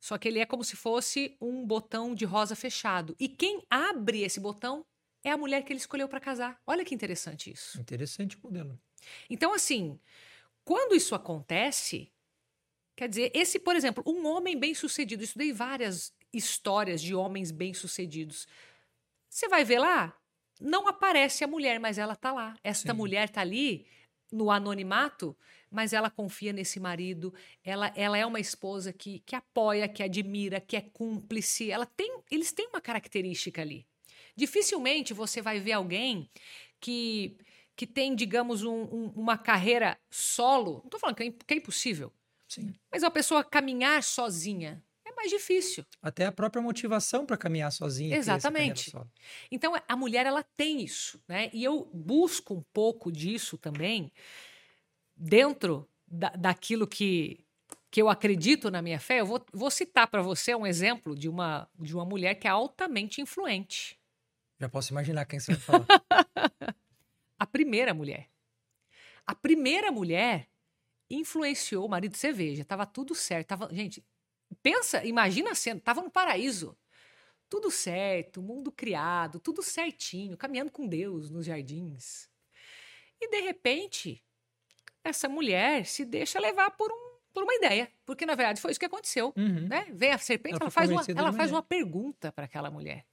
Só que ele é como se fosse um botão de rosa fechado. E quem abre esse botão é a mulher que ele escolheu para casar. Olha que interessante isso. Interessante o modelo. Então, assim, quando isso acontece, quer dizer, esse, por exemplo, um homem bem-sucedido, estudei várias histórias de homens bem-sucedidos. Você vai ver lá, não aparece a mulher, mas ela tá lá. Esta Sim. mulher tá ali no anonimato, mas ela confia nesse marido. Ela, ela é uma esposa que, que apoia, que admira, que é cúmplice. Ela tem, eles têm uma característica ali. Dificilmente você vai ver alguém que, que tem, digamos, um- um- uma carreira solo. Não estou falando que é, que é impossível, Sim. mas a pessoa caminhar sozinha é mais difícil. Até a própria motivação para caminhar sozinha. Exatamente. Então a mulher ela tem isso, né? E eu busco um pouco disso também dentro da, daquilo que que eu acredito na minha fé. Eu vou, vou citar para você um exemplo de uma de uma mulher que é altamente influente. Já posso imaginar quem você vai falar. A primeira mulher. A primeira mulher influenciou o marido. Você veja, tava tudo certo. Tava, gente, pensa, imagina a cena, tava no paraíso. Tudo certo, mundo criado, tudo certinho, caminhando com Deus nos jardins. E de repente, essa mulher se deixa levar por, um, por uma ideia, porque na verdade foi isso que aconteceu Uhum. né? Vem a serpente, Ela ela, faz, uma, ela faz uma pergunta para aquela mulher.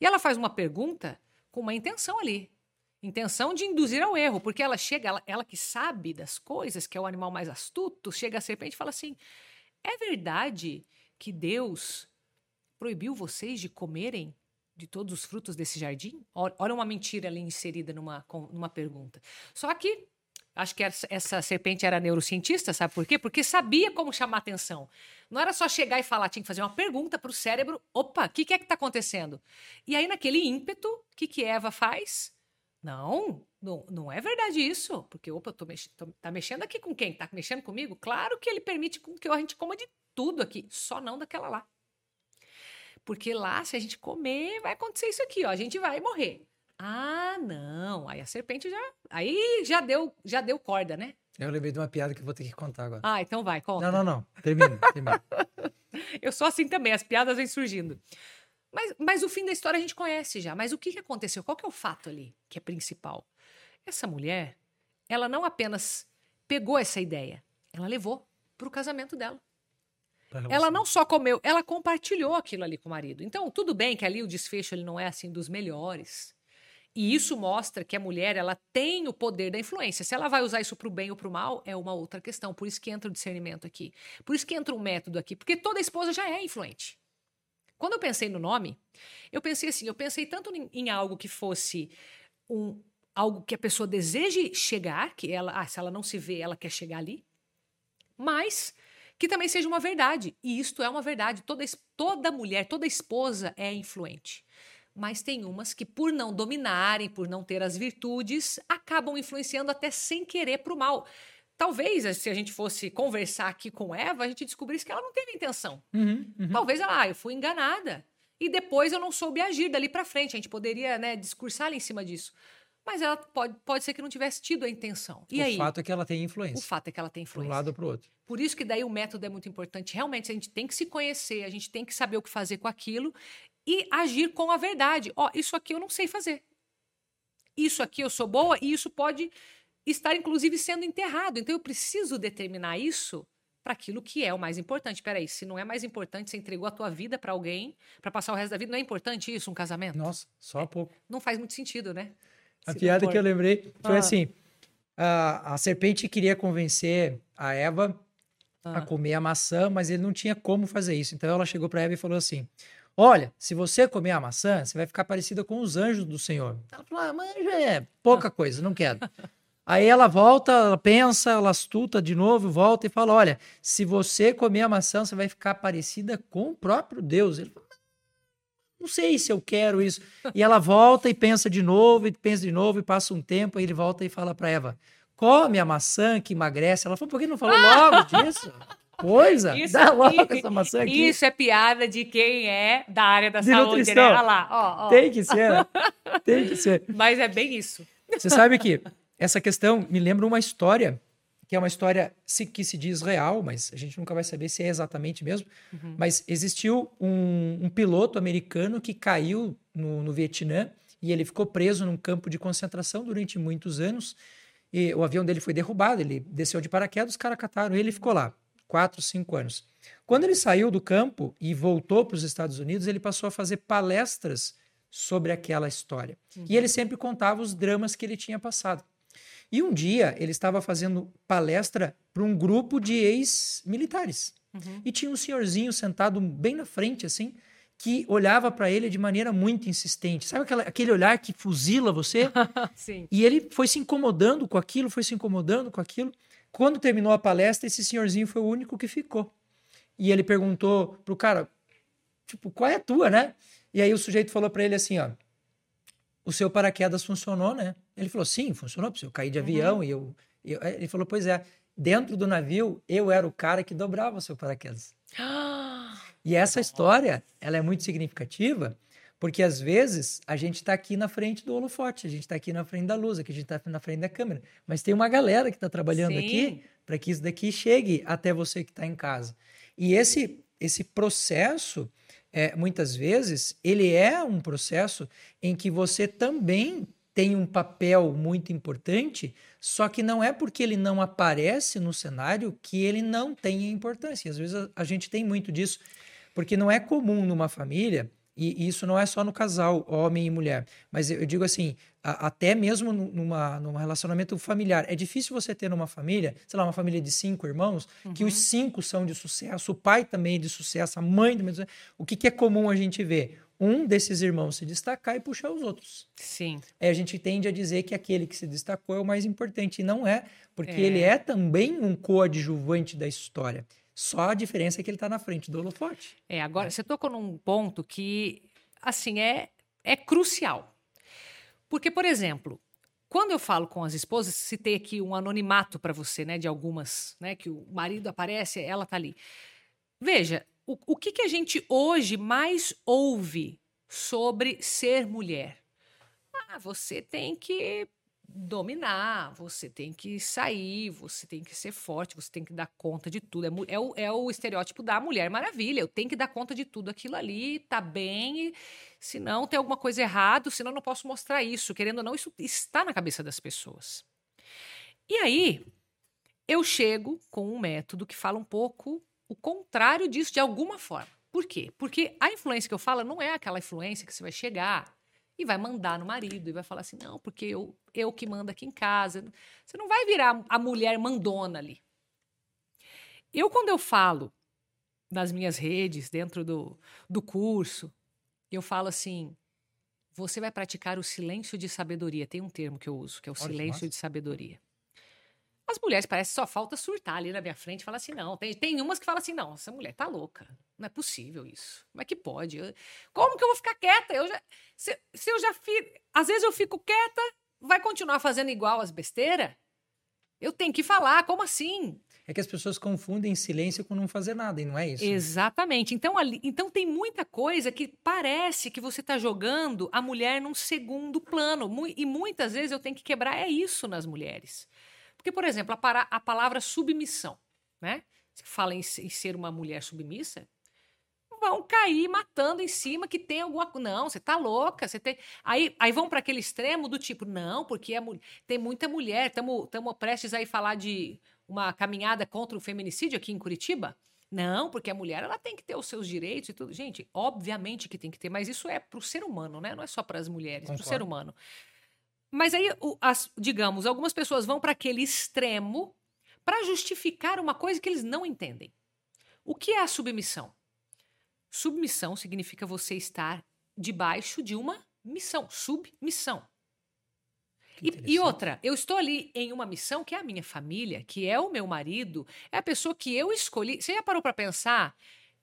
E ela faz uma pergunta com uma intenção ali. Intenção de induzir ao erro, porque ela chega, ela, ela que sabe das coisas, que é o animal mais astuto, chega a serpente e fala assim: é verdade que Deus proibiu vocês de comerem de todos os frutos desse jardim? Olha uma mentira ali inserida numa, numa pergunta. Só que acho que essa, serpente era neurocientista, sabe por quê? Porque sabia como chamar atenção. Não era só chegar e falar, tinha que fazer uma pergunta para o cérebro: opa, o que, que é que está acontecendo? E aí, naquele ímpeto, o que, que Eva faz? Não, não, não é verdade isso. Porque, opa, tô mex tô- tá mexendo aqui com quem? Tá mexendo comigo? Claro que ele permite que a gente coma de tudo aqui, só não daquela lá. Porque lá, se a gente comer, vai acontecer isso aqui, ó. A gente vai morrer. Ah, não. Aí a serpente já. Aí já deu, já deu corda, né? Eu lembrei de uma piada que eu vou ter que contar agora. Ah, então vai, conta. Não, não, não. Termina, termina. Eu sou assim também, as piadas vêm surgindo. Mas, mas o fim da história a gente conhece já. Mas o que, que aconteceu? Qual que é o fato ali que é principal? Essa mulher, ela não apenas pegou essa ideia, ela levou para o casamento dela. Ela não só comeu, ela compartilhou aquilo ali com o marido. Então, tudo bem que ali o desfecho ele não é assim dos melhores. E isso mostra que a mulher ela tem o poder da influência. Se ela vai usar isso para o bem ou para o mal, é uma outra questão. Por isso que entra o discernimento aqui. Por isso que entra um método aqui. Porque toda esposa já é influente. Quando eu pensei no nome, eu pensei assim, eu pensei tanto em, em algo que fosse um, algo que a pessoa deseje chegar, que ela, ah, se ela não se vê, ela quer chegar ali, mas que também seja uma verdade. E isto é uma verdade. Toda, toda mulher, toda esposa é influente. Mas tem umas que, por não dominarem, por não ter as virtudes, acabam influenciando até sem querer para o mal. Talvez, se a gente fosse conversar aqui com Eva, a gente descobrisse que ela não teve intenção. Uhum, uhum. Talvez ela, ah, eu fui enganada. E depois eu não soube agir dali para frente. A gente poderia, né, discursar ali em cima disso. Mas ela pode, pode ser que não tivesse tido a intenção. E o aí? fato é que ela tem O influência. fato é que ela tem Para um influência. lado ou para o outro. Por isso que daí o método é muito importante. Realmente, a gente tem que se conhecer, a gente tem que saber o que fazer com aquilo e agir com a verdade. Ó, isso aqui eu não sei fazer. Isso aqui eu sou boa e isso pode estar, inclusive, sendo enterrado. Então, eu preciso determinar isso para aquilo que é o mais importante. Peraí, se não é mais importante, você entregou a tua vida para alguém, para passar o resto da vida, não é importante isso, um casamento? Nossa, só pouco. Não faz muito sentido, né? A Se piada que eu lembrei foi Ah. assim: a, a serpente queria convencer a Eva a Ah. comer a maçã, mas ele não tinha como fazer isso. Então ela chegou para Eva e falou assim: Olha, se você comer a maçã, você vai ficar parecida com os anjos do Senhor. Ela falou: Ah, mas é pouca coisa, não quero. Aí ela volta, ela pensa, ela astuta de novo, volta e fala: Olha, se você comer a maçã, você vai ficar parecida com o próprio Deus. Ele falou, não sei se eu quero isso. E ela volta e pensa de novo, e pensa de novo, e passa um tempo, aí ele volta e fala para Eva: come a maçã que emagrece. Ela falou: por que não falou logo disso? Coisa, Isso- dá logo i- essa maçã aqui. Isso é piada de quem é da área da De saúde, nutrição. né? Olha lá, ó, ó. Tem que ser, né? Tem que ser. Mas é bem isso. Você sabe que essa questão me lembra uma história, que é uma história que se diz real, mas a gente nunca vai saber se é exatamente mesmo. Mas existiu um, um piloto americano que caiu no, no Vietnã e ele ficou preso num campo de concentração durante muitos anos. E o avião dele foi derrubado, ele desceu de paraquedas, os caras cataram ele e ficou lá, quatro, cinco anos. Quando ele saiu do campo e voltou para os Estados Unidos, ele passou a fazer palestras sobre aquela história. Uhum. E ele sempre contava os dramas que ele tinha passado. E um dia ele estava fazendo palestra para um grupo de ex-militares. Uhum. E tinha um senhorzinho sentado bem na frente, assim, que olhava para ele de maneira muito insistente. Sabe aquela, aquele olhar que fuzila você? Sim. E ele foi se incomodando com aquilo, foi se incomodando com aquilo. Quando terminou a palestra, esse senhorzinho foi o único que ficou. E ele perguntou pro cara, tipo, qual é a tua, né? E aí o sujeito falou para ele assim, ó, o seu paraquedas funcionou, né? Ele falou, sim, funcionou, eu caí de uhum. avião e eu, eu... Ele falou, pois é, dentro do navio, eu era o cara que dobrava o seu paraquedas. e essa história, ela é muito significativa, porque às vezes a gente está aqui na frente do holofote, a gente está aqui na frente da luz, aqui a gente está na frente da câmera, mas tem uma galera que está trabalhando Sim. aqui para que isso daqui chegue até você que está em casa. E esse esse processo, é, muitas vezes, ele é um processo em que você também tem um papel muito importante, só que não é porque ele não aparece no cenário que ele não tem importância. Às vezes a, a gente tem muito disso, porque não é comum numa família e isso não é só no casal, homem e mulher. Mas eu digo assim, a, até mesmo numa, num relacionamento familiar. É difícil você ter numa família, sei lá, uma família de cinco irmãos, uhum. que os cinco são de sucesso, o pai também é de sucesso, a mãe também é de sucesso. O que, que é comum a gente ver? Um desses irmãos se destacar e puxar os outros. Sim. Aí a gente tende a dizer que aquele que se destacou é o mais importante. E não é, porque é. ele é também um coadjuvante da história. Só a diferença é que ele está na frente do holofote. É, agora é. você tocou num ponto que, assim, é, é crucial. Porque, por exemplo, quando eu falo com as esposas, citei aqui um anonimato para você, né, de algumas, né, que o marido aparece, ela tá ali. Veja, o, o que, que a gente hoje mais ouve sobre ser mulher? Ah, você tem que dominar, você tem que sair, você tem que ser forte, você tem que dar conta de tudo. É, é, o, é o estereótipo da Mulher Maravilha. Eu tenho que dar conta de tudo aquilo ali, tá bem, senão tem alguma coisa errada, senão eu não posso mostrar isso. Querendo ou não, isso está na cabeça das pessoas. E aí, eu chego com um método que fala um pouco o contrário disso de alguma forma. Por quê? Porque a influência que eu falo não é aquela influência que você vai chegar e vai mandar no marido e vai falar assim: não, porque eu, eu que mando aqui em casa. Você não vai virar a mulher mandona ali. Eu, quando eu falo nas minhas redes, dentro do, do curso, eu falo assim: você vai praticar o silêncio de sabedoria. Tem um termo que eu uso, que é o silêncio de sabedoria. As mulheres parece que só falta surtar ali na minha frente e falar assim: não. Tem, tem umas que falam assim: não, essa mulher tá louca. Não é possível isso. Como é que pode? Eu, como que eu vou ficar quieta? Eu já, se, se eu já fico. Às vezes eu fico quieta, vai continuar fazendo igual as besteiras? Eu tenho que falar, como assim? É que as pessoas confundem silêncio com não fazer nada, e não é isso. Exatamente. Então, ali, então tem muita coisa que parece que você está jogando a mulher num segundo plano. E muitas vezes eu tenho que quebrar é isso nas mulheres. Porque, por exemplo, a, para, a palavra submissão, né? Você fala em, em ser uma mulher submissa, vão cair matando em cima que tem alguma coisa. Não, você tá louca, você tem. Aí, aí vão para aquele extremo do tipo, não, porque é, tem muita mulher, estamos prestes aí falar de uma caminhada contra o feminicídio aqui em Curitiba. Não, porque a mulher ela tem que ter os seus direitos e tudo. Gente, obviamente que tem que ter, mas isso é para o ser humano, né? Não é só para as mulheres, para o ser humano. Mas aí, as, digamos, algumas pessoas vão para aquele extremo para justificar uma coisa que eles não entendem. O que é a submissão? Submissão significa você estar debaixo de uma missão, submissão. E, e, outra, eu estou ali em uma missão que é a minha família, que é o meu marido, é a pessoa que eu escolhi. Você já parou para pensar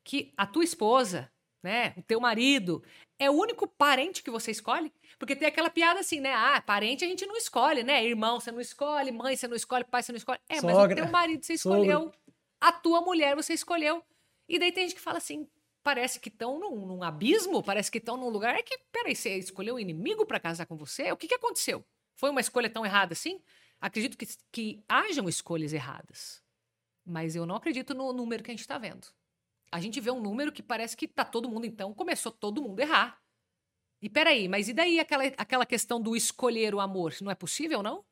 que a tua esposa, né, o teu marido, é o único parente que você escolhe? Porque tem aquela piada assim, né? Ah, parente a gente não escolhe, né? Irmão você não escolhe, mãe você não escolhe, pai você não escolhe. É, Sogra, mas o teu marido você escolheu, sogra. a tua mulher você escolheu. E daí tem gente que fala assim, parece que estão num, num, abismo, parece que estão num lugar é que, peraí, você escolheu um inimigo para casar com você? O que, que aconteceu? Foi uma escolha tão errada assim? Acredito que, que hajam escolhas erradas. Mas eu não acredito no número que a gente está vendo. A gente vê um número que parece que tá todo mundo, então, começou todo mundo a errar. E peraí, mas e daí aquela, aquela questão do escolher o amor? Não é possível, não?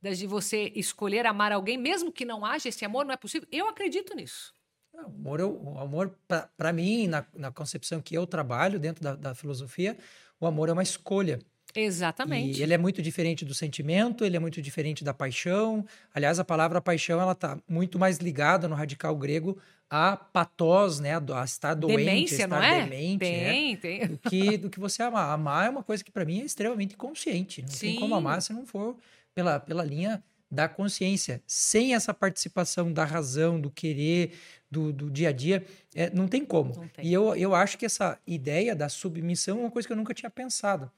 De você escolher amar alguém, mesmo que não haja esse amor, não é possível? Eu acredito nisso. O amor, o amor para mim, na, na, concepção que eu trabalho dentro da, da filosofia, o amor é uma escolha. Exatamente. E ele é muito diferente do sentimento, ele é muito diferente da paixão. Aliás, a palavra paixão ela está muito mais ligada no radical grego a patós, né, a estar doente, Demência, a estar não é? demente, tem, né? tem. Do que, do que você amar. Amar é uma coisa que para mim é extremamente consciente. Não Sim. tem como amar se não for pela, pela linha da consciência. Sem essa participação da razão, do querer, do, do dia a dia, é, não tem como. Não tem. E eu, eu acho que essa ideia da submissão é uma coisa que eu nunca tinha pensado.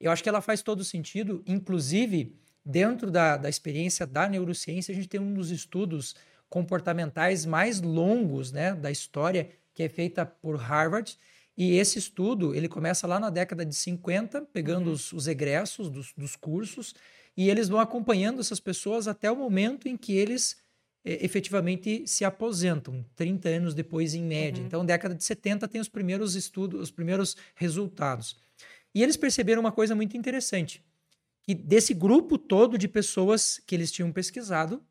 Eu acho que ela faz todo sentido, inclusive dentro da, da experiência da neurociência, a gente tem um dos estudos comportamentais mais longos né, da história, que é feita por Harvard. E esse estudo, ele começa lá na década de 50, pegando Uhum. os, os egressos dos, dos cursos, e eles vão acompanhando essas pessoas até o momento em que eles eh, efetivamente se aposentam, 30 anos depois em média. Uhum. Então, década de 70 tem os primeiros estudos, os primeiros resultados. E eles perceberam uma coisa muito interessante, que desse grupo todo de pessoas que eles tinham pesquisado,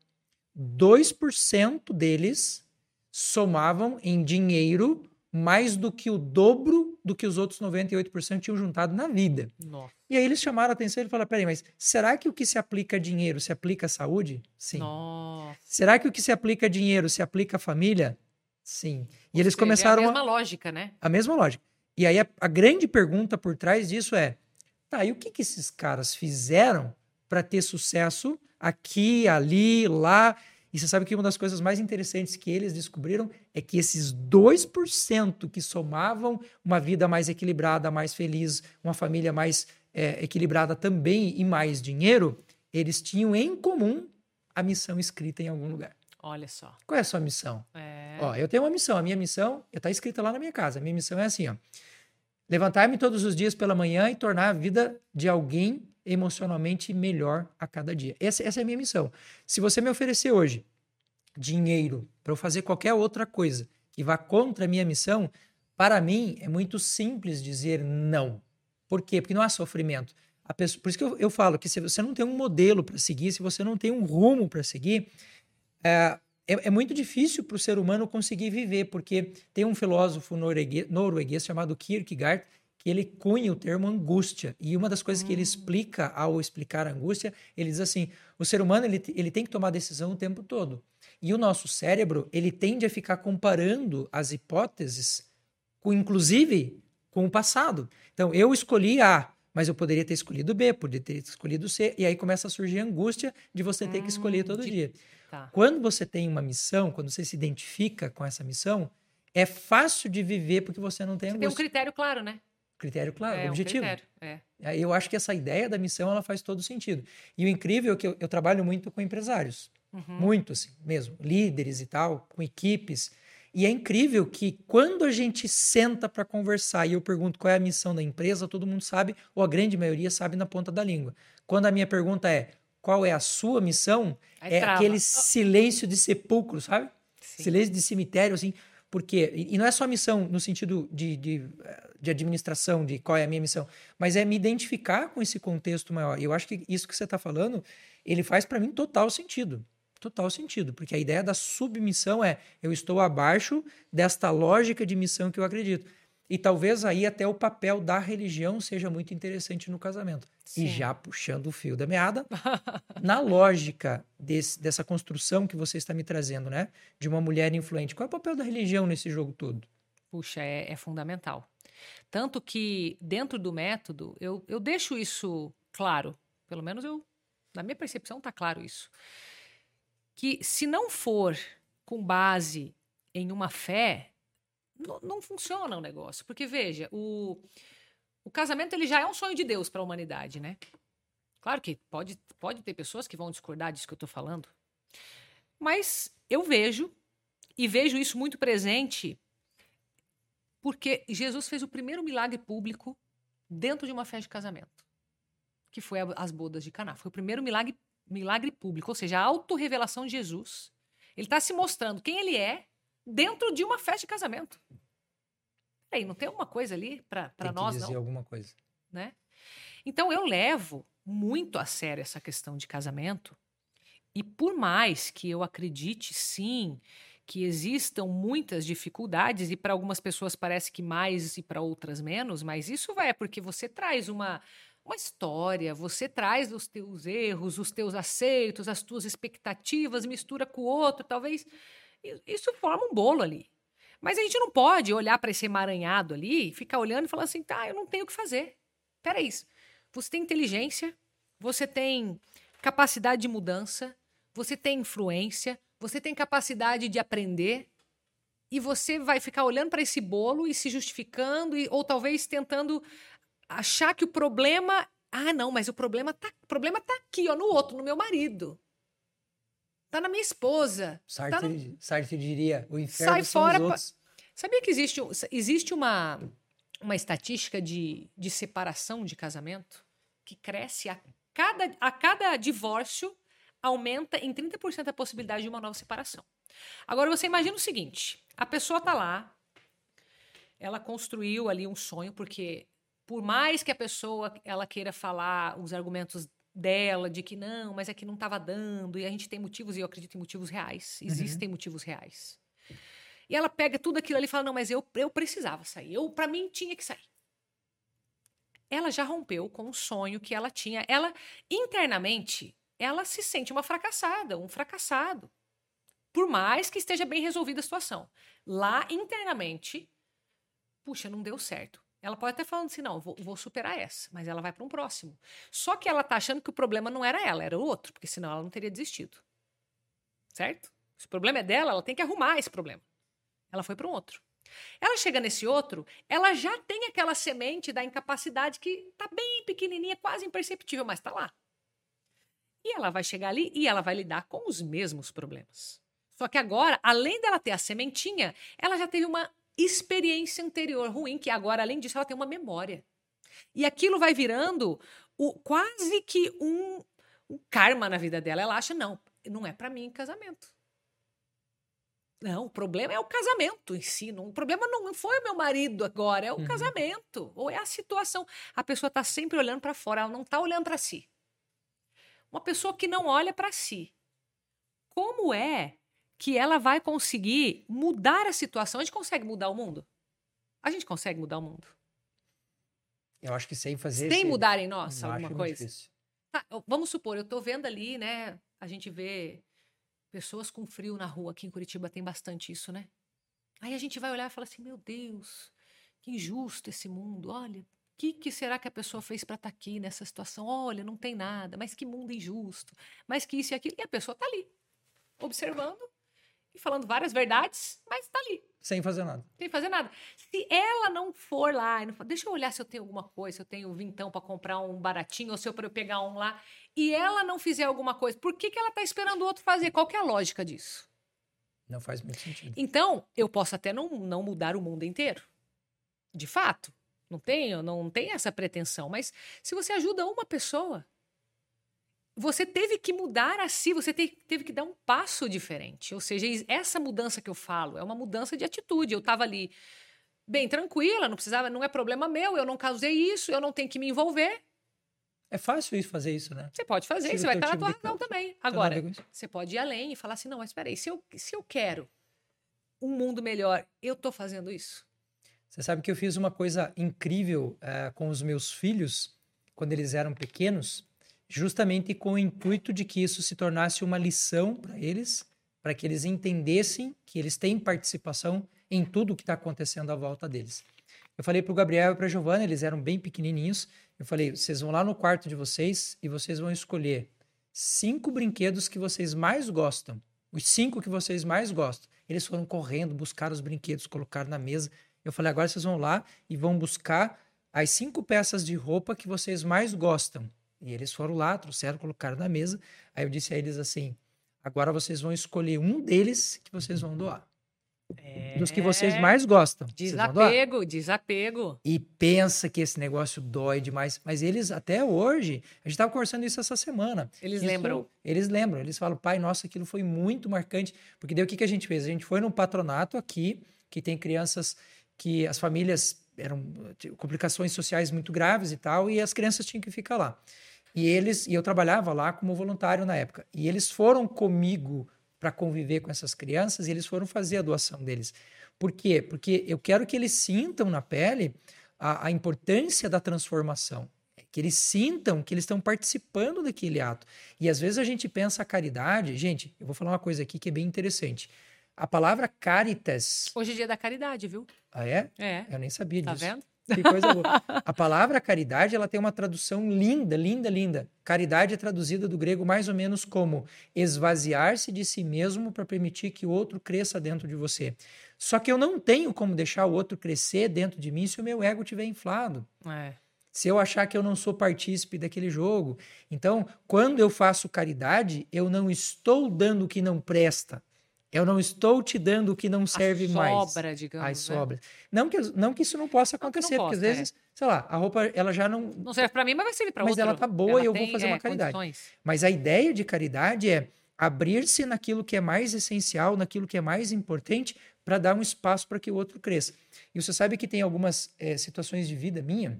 2% deles somavam em dinheiro mais do que o dobro do que os outros 98% tinham juntado na vida. Nossa. E aí eles chamaram a atenção e falaram: peraí, mas será que o que se aplica a dinheiro se aplica à saúde? Sim. Nossa. Será que o que se aplica a dinheiro se aplica à família? Sim. E Ou eles seja, começaram É a a, mesma lógica, né? a mesma lógica. E aí a, a grande pergunta por trás disso é: tá, e o que, que esses caras fizeram para ter sucesso aqui, ali, lá? E você sabe que uma das coisas mais interessantes que eles descobriram é que esses 2% que somavam uma vida mais equilibrada, mais feliz, uma família mais é, equilibrada também e mais dinheiro, eles tinham em comum a missão escrita em algum lugar. Olha só. Qual é a sua missão? É. Ó, eu tenho uma missão. A minha missão está escrita lá na minha casa. A minha missão é assim, ó. Levantar-me todos os dias pela manhã e tornar a vida de alguém emocionalmente melhor a cada dia. Essa, essa é a minha missão. Se você me oferecer hoje dinheiro para eu fazer qualquer outra coisa que vá contra a minha missão, para mim é muito simples dizer não. Por quê? Porque não há sofrimento. Pessoa, por isso que eu, eu falo que se você não tem um modelo para seguir, se você não tem um rumo para seguir, é, é, é muito difícil para o ser humano conseguir viver, porque tem um filósofo norueguês, norueguês chamado Kierkegaard que ele cunha o termo angústia. E uma das coisas que ele explica ao explicar a angústia, ele diz assim: o ser humano ele, ele tem que tomar decisão o tempo todo. E o nosso cérebro ele tende a ficar comparando as hipóteses, com, inclusive com o passado. Então, eu escolhi A, mas eu poderia ter escolhido B, poderia ter escolhido C, e aí começa a surgir a angústia de você ter que escolher Hum, todo de- dia. Tá. Quando você tem uma missão, quando você se identifica com essa missão, é fácil de viver porque você não tem Você tem um critério claro, né? Critério claro, é, objetivo. Um critério. É. Eu acho que essa ideia da missão ela faz todo sentido. E o incrível é que eu, eu trabalho muito com empresários, Uhum. muito assim, mesmo, líderes e tal, com equipes. E é incrível que quando a gente senta para conversar e eu pergunto qual é a missão da empresa, todo mundo sabe, ou a grande maioria sabe na ponta da língua. Quando a minha pergunta é qual é a sua missão, Aí é trava. aquele silêncio de sepulcro, sabe? Sim. Silêncio de cemitério, assim. Porque, e não é só missão no sentido de, de, de administração, de qual é a minha missão, mas é me identificar com esse contexto maior. E eu acho que isso que você está falando, ele faz para mim total sentido. Total sentido. Porque a ideia da submissão é eu estou abaixo desta lógica de missão que eu acredito. E talvez aí até o papel da religião seja muito interessante no casamento. Sim. E já puxando o fio da meada, na lógica desse- dessa construção que você está me trazendo, né? De uma mulher influente. Qual é o papel da religião nesse jogo todo? Puxa, é, é fundamental. Tanto que, dentro do método, eu, eu deixo isso claro. Pelo menos eu, na minha percepção, está claro isso. Que se não for com base em uma fé, não, funciona o negócio. Porque, veja, o, o casamento ele já é um sonho de Deus para a humanidade, né? Claro que pode, pode ter pessoas que vão discordar disso que eu estou falando. Mas eu vejo, e vejo isso muito presente porque Jesus fez o primeiro milagre público dentro de uma festa de casamento, que foi as bodas de Caná. Foi o primeiro milagre, milagre público, ou seja, a autorrevelação de Jesus. Ele está se mostrando quem ele é dentro de uma festa de casamento. Aí, não tem alguma coisa ali para Tem que nós, dizer não? alguma coisa. né? Então eu levo muito a sério essa questão de casamento. E por mais que eu acredite sim que existam muitas dificuldades, e para algumas pessoas parece que mais e para outras menos, mas isso vai é porque você traz uma, uma história, você traz os teus erros, os teus aceitos, as tuas expectativas, mistura com o outro, talvez isso forma um bolo ali. Mas a gente não pode olhar para esse emaranhado ali ficar olhando e falar assim, tá, eu não tenho o que fazer. Peraí, você tem inteligência, você tem capacidade de mudança, você tem influência, você tem capacidade de aprender e você vai ficar olhando para esse bolo e se justificando e, ou talvez tentando achar que o problema, ah, não, mas o problema tá, o problema tá aqui, ó, no outro, no meu marido. Tá na minha esposa. Sartre, tá no... Sartre diria, o inferno Sai são fora. os pa- outros. Sabia que existe, existe uma, uma estatística de, de separação de casamento que cresce a cada, a cada divórcio aumenta em 30% a possibilidade de uma nova separação. Agora você imagina o seguinte: a pessoa tá lá, ela construiu ali um sonho, porque por mais que a pessoa ela queira falar os argumentos dela de que não, mas é que não estava dando, e a gente tem motivos, e eu acredito em motivos reais, existem motivos reais. E ela pega tudo aquilo ali e fala: não, mas eu, eu precisava sair, eu para mim tinha que sair. Ela já rompeu com o sonho que ela tinha. Ela, internamente, ela se sente uma fracassada, um fracassado. Por mais que esteja bem resolvida a situação. Lá, internamente, puxa, não deu certo. Ela pode até falando assim, não, vou, vou superar essa, mas ela vai para um próximo. Só que ela tá achando que o problema não era ela, era o outro, porque senão ela não teria desistido. Certo? Se o problema é dela, ela tem que arrumar esse problema. Ela foi para um outro. Ela chega nesse outro, ela já tem aquela semente da incapacidade que tá bem pequenininha, quase imperceptível, mas tá lá. E ela vai chegar ali e ela vai lidar com os mesmos problemas. Só que agora, além dela ter a sementinha, ela já teve uma experiência anterior ruim, que agora, além disso, ela tem uma memória. E aquilo vai virando o, quase que um, um karma na vida dela. Ela acha, não, não é para mim casamento. Não, o problema é o casamento em si. Não, o problema não foi o meu marido agora, é o Uhum. casamento. Ou é a situação. A pessoa está sempre olhando para fora, ela não está olhando para si. Uma pessoa que não olha para si. Como é que ela vai conseguir mudar a situação? A gente consegue mudar o mundo? A gente consegue mudar o mundo? Eu acho que sem fazer Sem esse- mudar em nós eu alguma coisa? Tá, vamos supor, eu tô vendo ali, né? A gente vê pessoas com frio na rua. Aqui em Curitiba tem bastante isso, né? Aí a gente vai olhar e fala assim: meu Deus, que injusto esse mundo. Olha, o que, que será que a pessoa fez para estar aqui nessa situação? Olha, não tem nada, mas que mundo injusto, mas que isso e aquilo. E a pessoa tá ali, observando e falando várias verdades, mas tá ali Sem fazer nada. que fazer nada. Se ela não for lá, e não for, deixa eu olhar se eu tenho alguma coisa, se eu tenho vintão para comprar um baratinho, ou se eu para eu pegar um lá, e ela não fizer alguma coisa, por que, que ela tá esperando o outro fazer? Qual que é a lógica disso? Não faz muito sentido. Então, eu posso até não, não mudar o mundo inteiro. De fato. Não tenho, não tenho essa pretensão. Mas se você ajuda uma pessoa, você teve que mudar a si, você te- teve que dar um passo diferente. Ou seja, essa mudança que eu falo é uma mudança de atitude. Eu estava ali bem tranquila, não precisava, não é problema meu, eu não causei isso, eu não tenho que me envolver. É fácil isso, fazer isso, né? Você pode fazer, você vai estar na tua de razão também. A Agora, você pode ir além e falar assim: não, mas espera aí, se eu, se eu quero um mundo melhor, eu tô fazendo isso? Você sabe que eu fiz uma coisa incrível eh, com os meus filhos quando eles eram pequenos, justamente com o intuito de que isso se tornasse uma lição para eles, para que eles entendessem que eles têm participação em tudo o que está acontecendo à volta deles. Eu falei para o Gabriel e para a Giovana, eles eram bem pequenininhos. Eu falei: vocês vão lá no quarto de vocês e vocês vão escolher cinco brinquedos que vocês mais gostam. Os cinco que vocês mais gostam. Eles foram correndo, buscar os brinquedos, colocaram na mesa. Eu falei: agora vocês vão lá e vão buscar as cinco peças de roupa que vocês mais gostam. E eles foram lá, trouxeram, colocaram na mesa. Aí eu disse a eles assim: agora vocês vão escolher um deles que vocês vão doar. Dos que vocês É, mais gostam. Desapego, desapego. E pensa que esse negócio dói demais. Mas eles, até hoje, a gente estava conversando isso essa semana. Eles Isso- lembram. Eles lembram. Eles falam, pai, nossa, aquilo foi muito marcante. Porque daí o que, que a gente fez? A gente foi num patronato aqui, que tem crianças que as famílias eram tinham complicações sociais muito graves e tal, e as crianças tinham que ficar lá. E eles, e eu trabalhava lá como voluntário na época. E eles foram comigo para conviver com essas crianças e eles foram fazer a doação deles. Por quê? Porque eu quero que eles sintam na pele a, a importância da transformação que eles sintam que eles estão participando daquele ato. E às vezes a gente pensa a caridade, gente, eu vou falar uma coisa aqui que é bem interessante. A palavra caritas. Hoje é dia da caridade, viu? Ah, é? É. Eu nem sabia Tá disso. vendo? Que coisa boa. A palavra caridade, ela tem uma tradução linda, linda, linda. Caridade é traduzida do grego mais ou menos como esvaziar-se de si mesmo para permitir que o outro cresça dentro de você. Só que eu não tenho como deixar o outro crescer dentro de mim se o meu ego estiver inflado. É. Se eu achar que eu não sou partícipe daquele jogo. Então, quando eu faço caridade, eu não estou dando o que não presta. Eu não estou te dando o que não serve a mais. sobra, digamos. As né? sobras. Não que, não que isso não possa Não que não acontecer, porque às possa, é. vezes, sei lá, a roupa ela já não. Não serve pra mim, mas vai servir pra Mas outro. ela tá boa e eu vou tem, fazer uma é, caridade. condições. Mas a ideia de caridade é abrir-se naquilo que é mais essencial, naquilo que é mais importante, para dar um espaço para que o outro cresça. E você sabe que tem algumas eh, situações de vida minha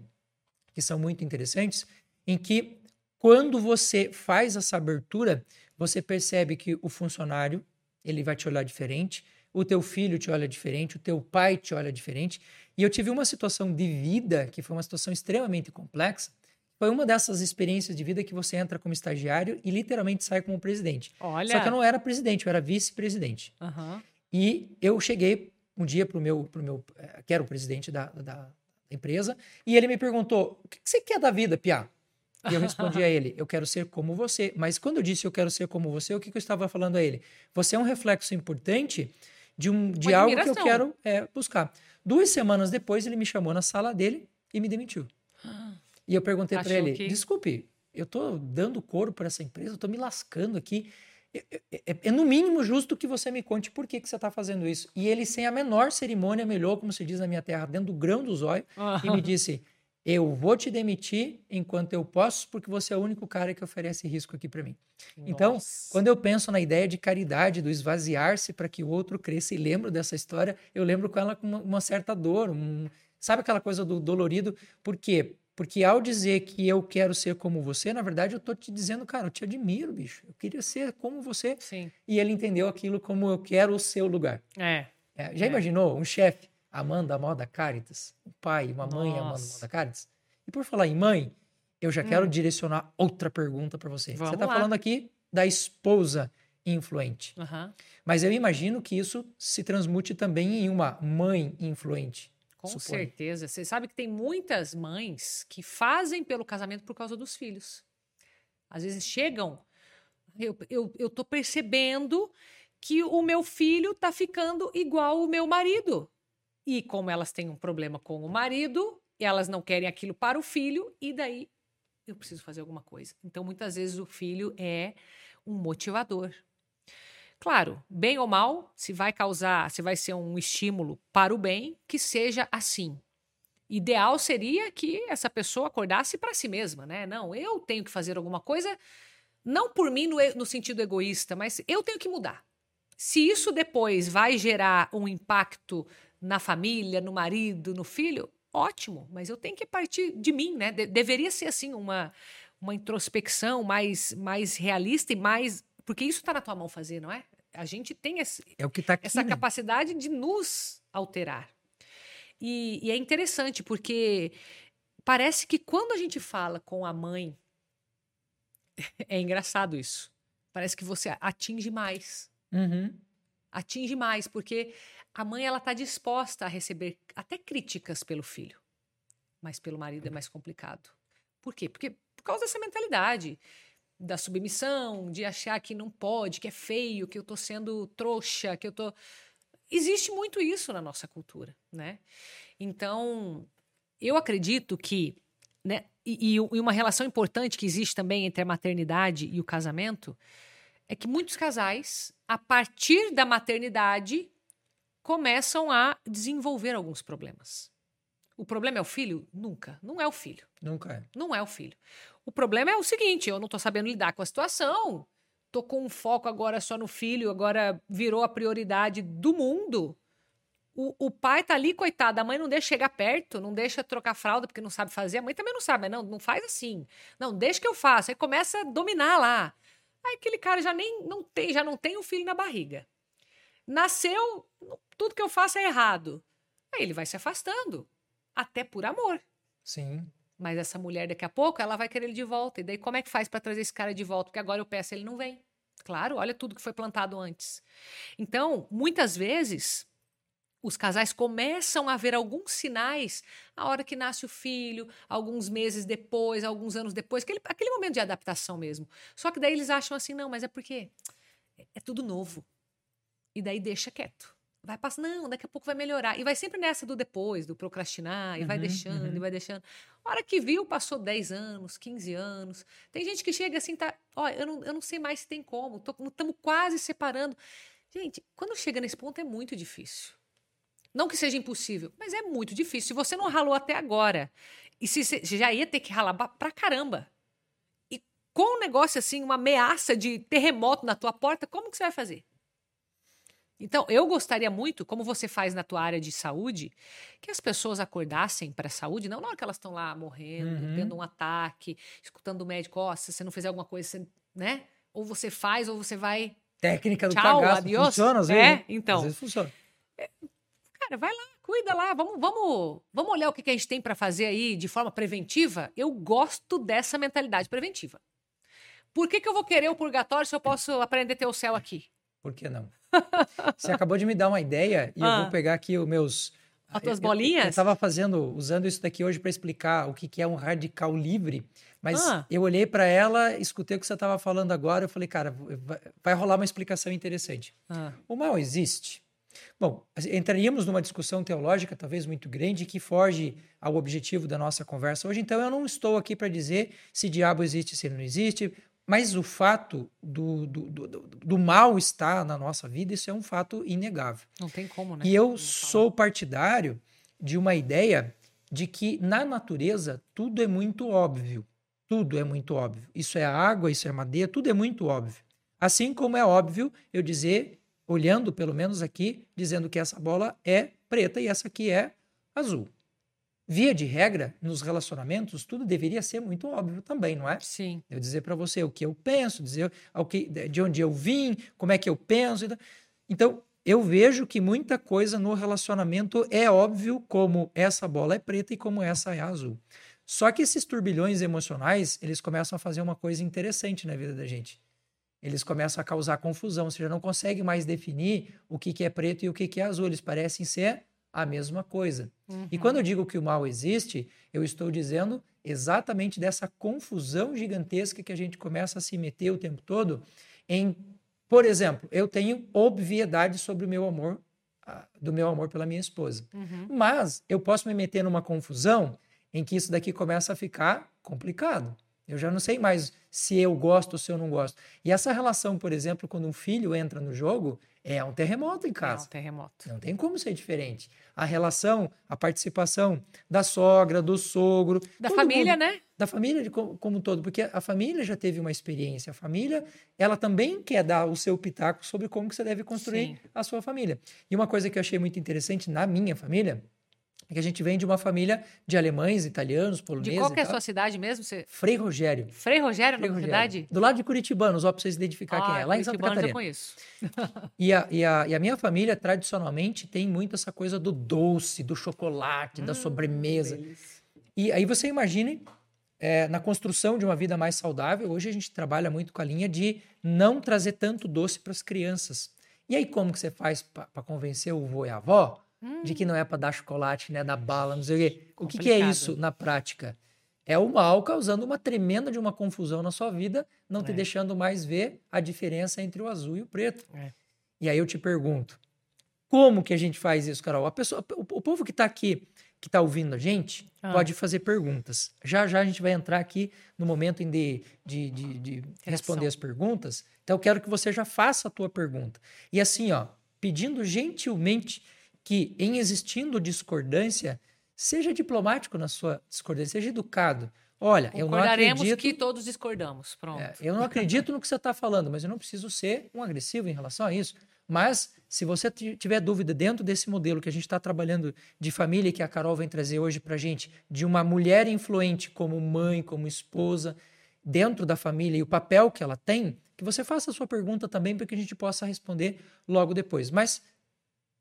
que são muito interessantes, em que quando você faz essa abertura, você percebe que o funcionário ele vai te olhar diferente, o teu filho te olha diferente, o teu pai te olha diferente. E eu tive uma situação de vida que foi uma situação extremamente complexa. Foi uma dessas experiências de vida que você entra como estagiário e literalmente sai como presidente. Olha. Só que eu não era presidente, eu era vice-presidente. Aham. E eu cheguei um dia para o meu, pro meu eh, que era o presidente da, da empresa, e ele me perguntou: o que que você quer da vida, Piá? E eu respondi a ele: eu quero ser como você. Mas quando eu disse eu quero ser como você, o que, que eu estava falando a ele? Você é um reflexo importante de, um, de Uma algo que eu quero é, buscar. Duas semanas depois, ele me chamou na sala dele e me demitiu. E eu perguntei para ele: que- desculpe, eu tô dando couro para essa empresa, eu tô me lascando aqui. É, é- é- é no mínimo justo que você me conte por que, que você está fazendo isso. E ele, sem a menor cerimônia, melhor, como se diz na minha terra, dentro do grão do zóio, e me disse: Eu vou te demitir enquanto eu posso, porque você é o único cara que oferece risco aqui para mim. Então, Nossa. quando eu penso na ideia de caridade, do esvaziar-se para que o outro cresça e lembro dessa história, eu lembro com ela com uma, uma certa dor. um- sabe aquela coisa do dolorido? Por quê? Porque ao dizer que eu quero ser como você, na verdade eu tô te dizendo, cara, eu te admiro, bicho. Eu queria ser como você. Sim. E ele entendeu aquilo como eu quero o seu lugar. É. É, já É. imaginou um chefe amando a moda Caritas? Um pai, uma mãe Nossa. moda Caritas? E por falar em mãe, eu já quero Hum. direcionar outra pergunta para você. você Vamos está lá. falando aqui da esposa influente. Aham. Mas eu imagino que isso se transmute também em uma mãe influente. Com suponho. certeza. Você sabe que tem muitas mães que fazem pelo casamento por causa dos filhos. Às vezes chegam, eu, eu, eu tô percebendo que o meu filho tá ficando igual o meu marido. E como elas têm um problema com o marido, elas não querem aquilo para o filho, e daí eu preciso fazer alguma coisa. Então, muitas vezes, o filho é um motivador. Claro, bem ou mal, se vai causar, se vai ser um estímulo para o bem, que seja assim. Ideal seria que essa pessoa acordasse para si mesma, né? Não, eu tenho que fazer alguma coisa, não por mim no, no sentido egoísta, mas eu tenho que mudar. Se isso depois vai gerar um impacto na família, no marido, no filho, ótimo, mas eu tenho que partir de mim, né? De- deveria ser assim uma, uma introspecção mais, mais realista e mais. Porque isso está na tua mão fazer, não é? A gente tem esse, É o que está aqui. essa né? capacidade de nos alterar. E, e é interessante porque parece que quando a gente fala com a mãe, é engraçado isso. Parece que você atinge mais, Uhum. atinge mais, porque a mãe ela está disposta a receber até críticas pelo filho, mas pelo marido é mais complicado. Por quê? Porque por causa dessa mentalidade da submissão, de achar que não pode, que é feio, que eu tô sendo trouxa, que eu tô existe muito isso na nossa cultura, né? Então, eu acredito que, né? E- e uma relação importante que existe também entre a maternidade e o casamento é que muitos casais, a partir da maternidade, começam a desenvolver alguns problemas. O problema é o filho? Nunca. Não é o filho. Nunca é. Não é o filho. O problema é o seguinte: eu não tô sabendo lidar com a situação. Tô com um foco agora só no filho, agora virou a prioridade do mundo. O, o pai tá ali, coitado, a mãe não deixa chegar perto, não deixa trocar fralda porque não sabe fazer. A mãe também não sabe, mas não, não faz assim. Não, deixa que eu faço. Aí começa a dominar lá. Aí aquele cara já nem não tem, já não tem o filho na barriga. Nasceu, tudo que eu faço é errado. Aí ele vai se afastando, até por amor. Sim. Mas essa mulher daqui a pouco, ela vai querer ele de volta. E daí como é que faz para trazer esse cara de volta? Porque agora eu peço, ele não vem. Claro, olha tudo que foi plantado antes. Então, muitas vezes, os casais começam a ver alguns sinais a hora que nasce o filho, alguns meses depois, alguns anos depois, aquele, aquele momento de adaptação mesmo. Só que daí eles acham assim, não, mas é porque é, é tudo novo. E daí deixa quieto. Vai passar, não, daqui a pouco vai melhorar. E vai sempre nessa do depois, do procrastinar, e uhum, vai deixando, uhum. e vai deixando. A hora que viu, passou 10 anos, 15 anos. Tem gente que chega assim, tá, ó, eu não, eu não sei mais se tem como, estamos quase separando. Gente, quando chega nesse ponto é muito difícil. Não que seja impossível, mas é muito difícil. Se você não ralou até agora, e se você já ia ter que ralar pra caramba, e com um negócio assim, uma ameaça de terremoto na tua porta, como que você vai fazer? Então, eu gostaria muito, como você faz na tua área de saúde, que as pessoas acordassem para a saúde, não na hora que elas estão lá morrendo, uhum. tendo um ataque, escutando o médico, ó, oh, se você não fizer alguma coisa, você, né? Ou você faz, ou você vai. Técnica do Tchau, cagaço. Adiós. Funciona às vezes. É, né? então. Às vezes funciona. É, cara, vai lá, cuida lá, vamos, vamos, vamos olhar o que, que a gente tem para fazer aí de forma preventiva. Eu gosto dessa mentalidade preventiva. Por que, que eu vou querer o purgatório se eu posso aprender a ter o céu aqui? Por que não? Você acabou de me dar uma ideia e ah. eu vou ah. pegar aqui os meus. As tuas bolinhas? Eu estava fazendo, usando isso daqui hoje para explicar o que, que é um radical livre, mas ah. eu olhei para ela, escutei o que você estava falando agora, eu falei, cara, vai, rolar uma explicação interessante. Ah. O mal existe. Bom, entraríamos numa discussão teológica talvez muito grande que foge ao objetivo da nossa conversa hoje, então eu não estou aqui para dizer se diabo existe, se ele não existe, mas o fato do, do, do, do, mal estar na nossa vida, isso é um fato inegável. Não tem como, né? E eu sou partidário de uma ideia de que na natureza tudo é muito óbvio. Tudo é muito óbvio. Isso é água, isso é madeira, tudo é muito óbvio. Assim como é óbvio eu dizer, olhando pelo menos aqui, dizendo que essa bola é preta e essa aqui é azul. Via de regra, nos relacionamentos, tudo deveria ser muito óbvio também, não é? Sim. Eu dizer para você o que eu penso, dizer o que, de onde eu vim, como é que eu penso. Então, eu vejo que muita coisa no relacionamento é óbvio como essa bola é preta e como essa é azul. Só que esses turbilhões emocionais, eles começam a fazer uma coisa interessante na vida da gente. Eles começam a causar confusão. Você já não consegue mais definir o que, que é preto e o que, que é azul. Eles parecem ser a mesma coisa. Uhum. E quando eu digo que o mal existe, eu estou dizendo exatamente dessa confusão gigantesca que a gente começa a se meter o tempo todo em, por exemplo, eu tenho obviedade sobre o meu amor, do meu amor pela minha esposa. Uhum. Mas eu posso me meter numa confusão em que isso daqui começa a ficar complicado. Eu já não sei mais se eu gosto ou se eu não gosto. E essa relação, por exemplo, quando um filho entra no jogo, é um terremoto em casa. É um terremoto. Não tem como ser diferente. A relação, a participação da sogra, do sogro. Da família, mundo, né? Da família de, como, como um todo. Porque a família já teve uma experiência. A família, ela também quer dar o seu pitaco sobre como que você deve construir Sim. a sua família. E uma coisa que eu achei muito interessante na minha família é que a gente vem de uma família de alemães, italianos, poloneses. De qual que é a sua cidade mesmo? Você... Frei Rogério. Frei Rogério, Frei Rogério. cidade? Do lado de Curitibano, só para vocês identificar ah, quem é. Lá em Santa Catarina. já conheço. e, a, e, a, e a minha família, tradicionalmente, tem muito essa coisa do doce, do chocolate, hum, da sobremesa. E aí você imagine, é, na construção de uma vida mais saudável, hoje a gente trabalha muito com a linha de não trazer tanto doce para as crianças. E aí como que você faz para convencer o vô e a avó? Hum. de que não é para dar chocolate, né, dar bala, não sei o quê. O que, que, é isso na prática? É o mal causando uma tremenda de uma confusão na sua vida, não é. te deixando mais ver a diferença entre o azul e o preto. É. E aí eu te pergunto, como que a gente faz isso, Carol? A pessoa, o, o povo que está aqui, que está ouvindo a gente, ah. pode fazer perguntas. Já já a gente vai entrar aqui no momento de, de, de, de responder as perguntas. Então eu quero que você já faça a tua pergunta. E assim, ó, pedindo gentilmente que, em existindo discordância, seja diplomático na sua discordância, seja educado. Olha, eu não acredito... que todos discordamos, pronto. É, eu não acredito no que você está falando, mas eu não preciso ser um agressivo em relação a isso. Mas, se você tiver dúvida dentro desse modelo que a gente está trabalhando de família, que a Carol vem trazer hoje para a gente, de uma mulher influente como mãe, como esposa, dentro da família e o papel que ela tem, que você faça a sua pergunta também para que a gente possa responder logo depois. Mas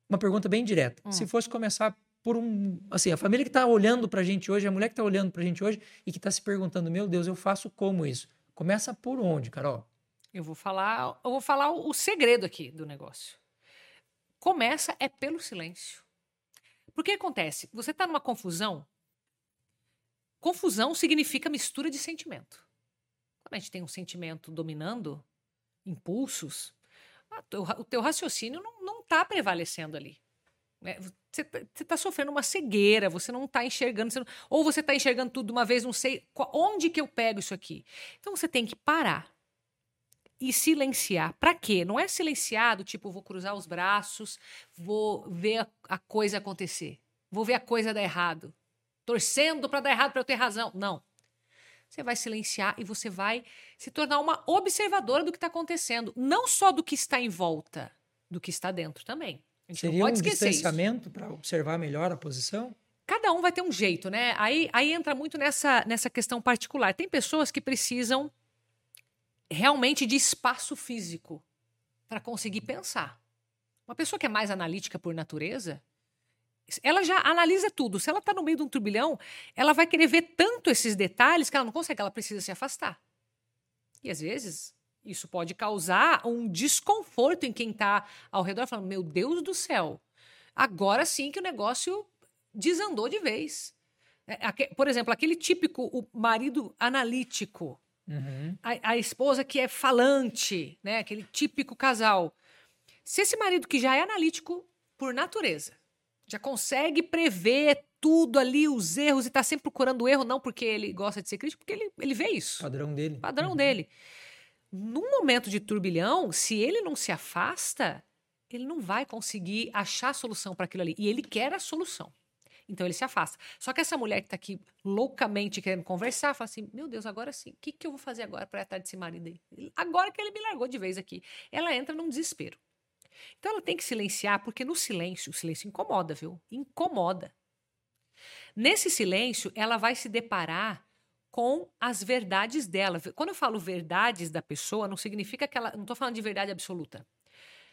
uma pergunta bem direta. Hum. Se fosse começar por um. Assim, a família que está olhando para a gente hoje, a mulher que está olhando para a gente hoje e que está se perguntando: meu Deus, eu faço como isso? Começa por onde, Carol? Eu vou falar, eu vou falar o segredo aqui do negócio. Começa é pelo silêncio. Porque acontece? Você está numa confusão. Confusão significa mistura de sentimento. Quando a gente tem um sentimento dominando, impulsos, o teu raciocínio não está prevalecendo ali. Né? Você está sofrendo uma cegueira, você não está enxergando, você não, ou você está enxergando tudo de uma vez, não sei onde que eu pego isso aqui. Então você tem que parar e silenciar. Para quê? Não é silenciado, tipo, vou cruzar os braços, vou ver a, a coisa acontecer, vou ver a coisa dar errado, torcendo para dar errado para eu ter razão. Não. Você vai silenciar e você vai se tornar uma observadora do que está acontecendo, não só do que está em volta, do que está dentro também. A gente Seria não pode um distanciamento para observar melhor a posição? Cada um vai ter um jeito, né? Aí, aí entra muito nessa, nessa questão particular. Tem pessoas que precisam realmente de espaço físico para conseguir pensar. Uma pessoa que é mais analítica por natureza, ela já analisa tudo. Se ela está no meio de um turbilhão, ela vai querer ver tanto esses detalhes que ela não consegue, ela precisa se afastar. E às vezes isso pode causar um desconforto em quem está ao redor, falando: Meu Deus do céu, agora sim que o negócio desandou de vez. É, por exemplo, aquele típico o marido analítico Uhum. A, a, esposa que é falante, né? Aquele típico casal. Se esse marido que já é analítico por natureza, já consegue prever tudo ali, os erros, e está sempre procurando o erro, não porque ele gosta de ser crítico, porque ele, ele vê isso. Padrão dele. Padrão uhum. dele. Num momento de turbilhão, se ele não se afasta, ele não vai conseguir achar a solução para aquilo ali. E ele quer a solução. Então ele se afasta. Só que essa mulher que está aqui loucamente querendo conversar, fala assim: Meu Deus, agora sim, o que, que eu vou fazer agora para estar desse marido aí? Agora que ele me largou de vez aqui. Ela entra num desespero. Então ela tem que silenciar, porque no silêncio, o silêncio incomoda, viu? Incomoda. Nesse silêncio, ela vai se deparar com as verdades dela. Quando eu falo verdades da pessoa, não significa que ela. Não estou falando de verdade absoluta.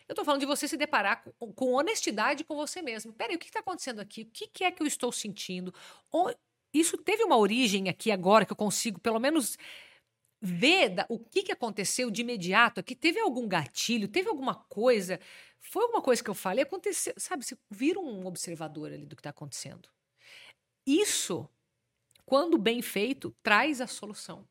Eu estou falando de você se deparar com, com, honestidade com você mesmo. Peraí, o que está acontecendo aqui? O que, que, é que eu estou sentindo? Ou, isso teve uma origem aqui agora que eu consigo, pelo menos, ver o que, que aconteceu de imediato aqui. Teve algum gatilho? Teve alguma coisa? Foi alguma coisa que eu falei? Aconteceu, sabe? Você vira um observador ali do que está acontecendo. Isso, quando bem feito, traz a solução.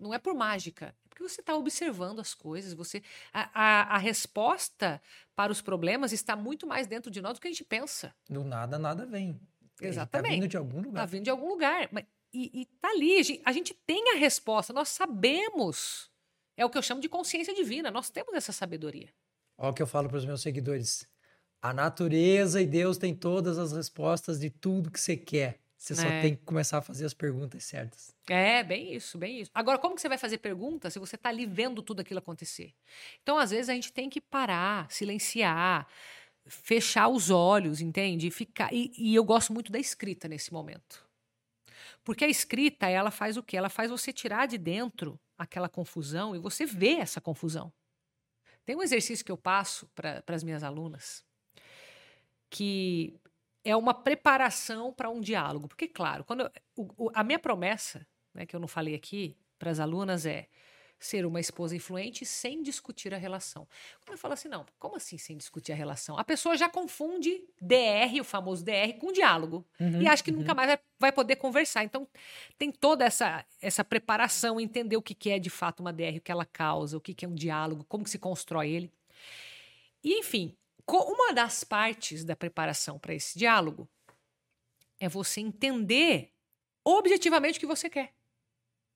Não é por mágica, porque você está observando as coisas. Você a, a, a, resposta para os problemas está muito mais dentro de nós do que a gente pensa. Do nada, nada vem. Exatamente. Está vindo de algum lugar. Está vindo de algum lugar. Mas, e, está ali. A gente, a gente tem a resposta. Nós sabemos. É o que eu chamo de consciência divina. Nós temos essa sabedoria. Olha o que eu falo para os meus seguidores. A natureza e Deus têm todas as respostas de tudo que você quer. Você só é. tem que começar a fazer as perguntas certas. É, bem isso, bem isso. Agora, como que você vai fazer pergunta se você está ali vendo tudo aquilo acontecer? Então, às vezes, a gente tem que parar, silenciar, fechar os olhos, entende? E, ficar... E, e eu gosto muito da escrita nesse momento. Porque a escrita, ela faz o quê? Ela faz você tirar de dentro aquela confusão e você vê essa confusão. Tem um exercício que eu passo para as minhas alunas que é uma preparação para um diálogo. Porque, claro, quando eu, o, a minha promessa, né, que eu não falei aqui para as alunas, é ser uma esposa influente sem discutir a relação. Quando eu falo assim, não, como assim sem discutir a relação? A pessoa já confunde DR, o famoso DR, com diálogo. Uhum, e acha que uhum. nunca mais vai, vai, poder conversar. Então, tem toda essa, essa preparação, entender o que, que é de fato uma DR, o que ela causa, o que, que é um diálogo, como que se constrói ele. E, enfim, uma das partes da preparação para esse diálogo é você entender objetivamente o que você quer.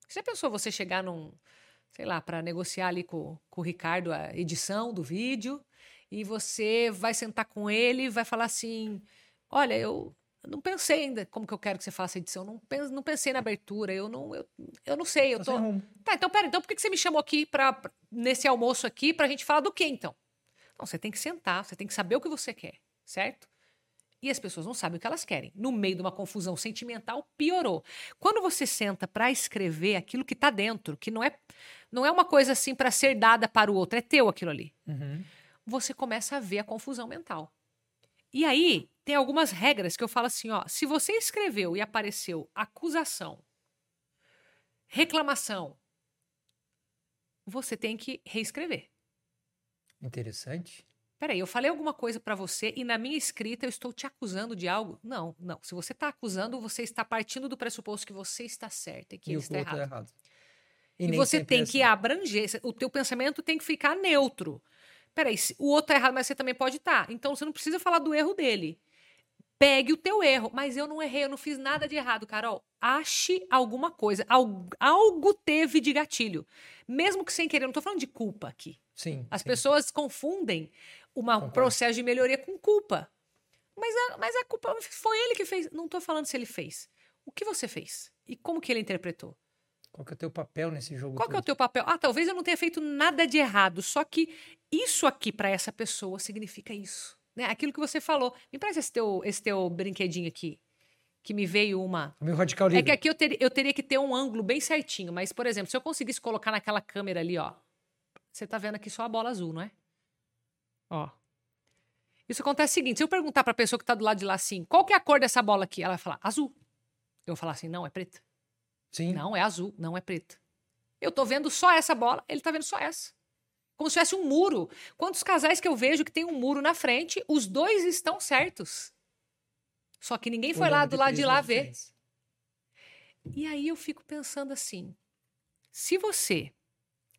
Você pensou você chegar num, sei lá, para negociar ali com, com o Ricardo a edição do vídeo e você vai sentar com ele e vai falar assim: olha, eu não pensei ainda como que eu quero que você faça a edição, não, pense, não pensei na abertura, eu não, eu, eu não sei, eu tô. Tá, então pera, então por que você me chamou aqui para nesse almoço aqui para a gente falar do que então? Não, você tem que sentar, você tem que saber o que você quer, certo? E as pessoas não sabem o que elas querem. No meio de uma confusão sentimental, piorou. Quando você senta para escrever aquilo que está dentro, que não é, não é uma coisa assim para ser dada para o outro, é teu aquilo ali. Uhum. Você começa a ver a confusão mental. E aí, tem algumas regras que eu falo assim, ó, se você escreveu e apareceu acusação, reclamação, você tem que reescrever. Interessante. Peraí, eu falei alguma coisa para você e na minha escrita eu estou te acusando de algo? Não, não. Se você está acusando, você está partindo do pressuposto que você está certo e que e ele está outro errado. é errado. E, nem você é tem que assim. abranger, o teu pensamento tem que ficar neutro. Peraí, o outro tá errado, mas você também pode estar. Então você não precisa falar do erro dele. Pegue o teu erro. Mas eu não errei, eu não fiz nada de errado, Carol. Ache alguma coisa. Algo, algo teve de gatilho. Mesmo que sem querer, eu não tô falando de culpa aqui. Sim. As sim. pessoas confundem um processo de melhoria com culpa. Mas a, mas a culpa foi ele que fez. Não tô falando se ele fez. O que você fez? E como que ele interpretou? Qual que é o teu papel nesse jogo Qual que é o todo? teu papel? Ah, talvez eu não tenha feito nada de errado, só que isso aqui para essa pessoa significa isso. Né? Aquilo que você falou. Me presta esse teu, esse teu brinquedinho aqui, que me veio uma. O meu radical É livre. que aqui eu, ter- eu teria que ter um ângulo bem certinho, mas, por exemplo, se eu conseguisse colocar naquela câmera ali, ó. Você tá vendo aqui só a bola azul, não é? Ó. Isso acontece o seguinte: se eu perguntar pra pessoa que tá do lado de lá assim, qual que é a cor dessa bola aqui? Ela vai falar azul. Eu vou falar assim, não, é preta. Sim. Não, é azul, não é preta. Eu tô vendo só essa bola, ele tá vendo só essa. Como se tivesse um muro. Quantos casais que eu vejo que tem um muro na frente, os dois estão certos. Só que ninguém foi lá do lado de lá ver. E aí eu fico pensando assim: se você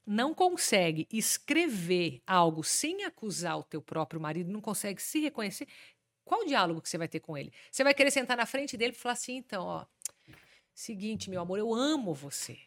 não consegue escrever algo sem acusar o teu próprio marido, não consegue se reconhecer, qual diálogo que você vai ter com ele? Você vai querer sentar na frente dele e falar assim, então, ó, seguinte, meu amor, eu amo você,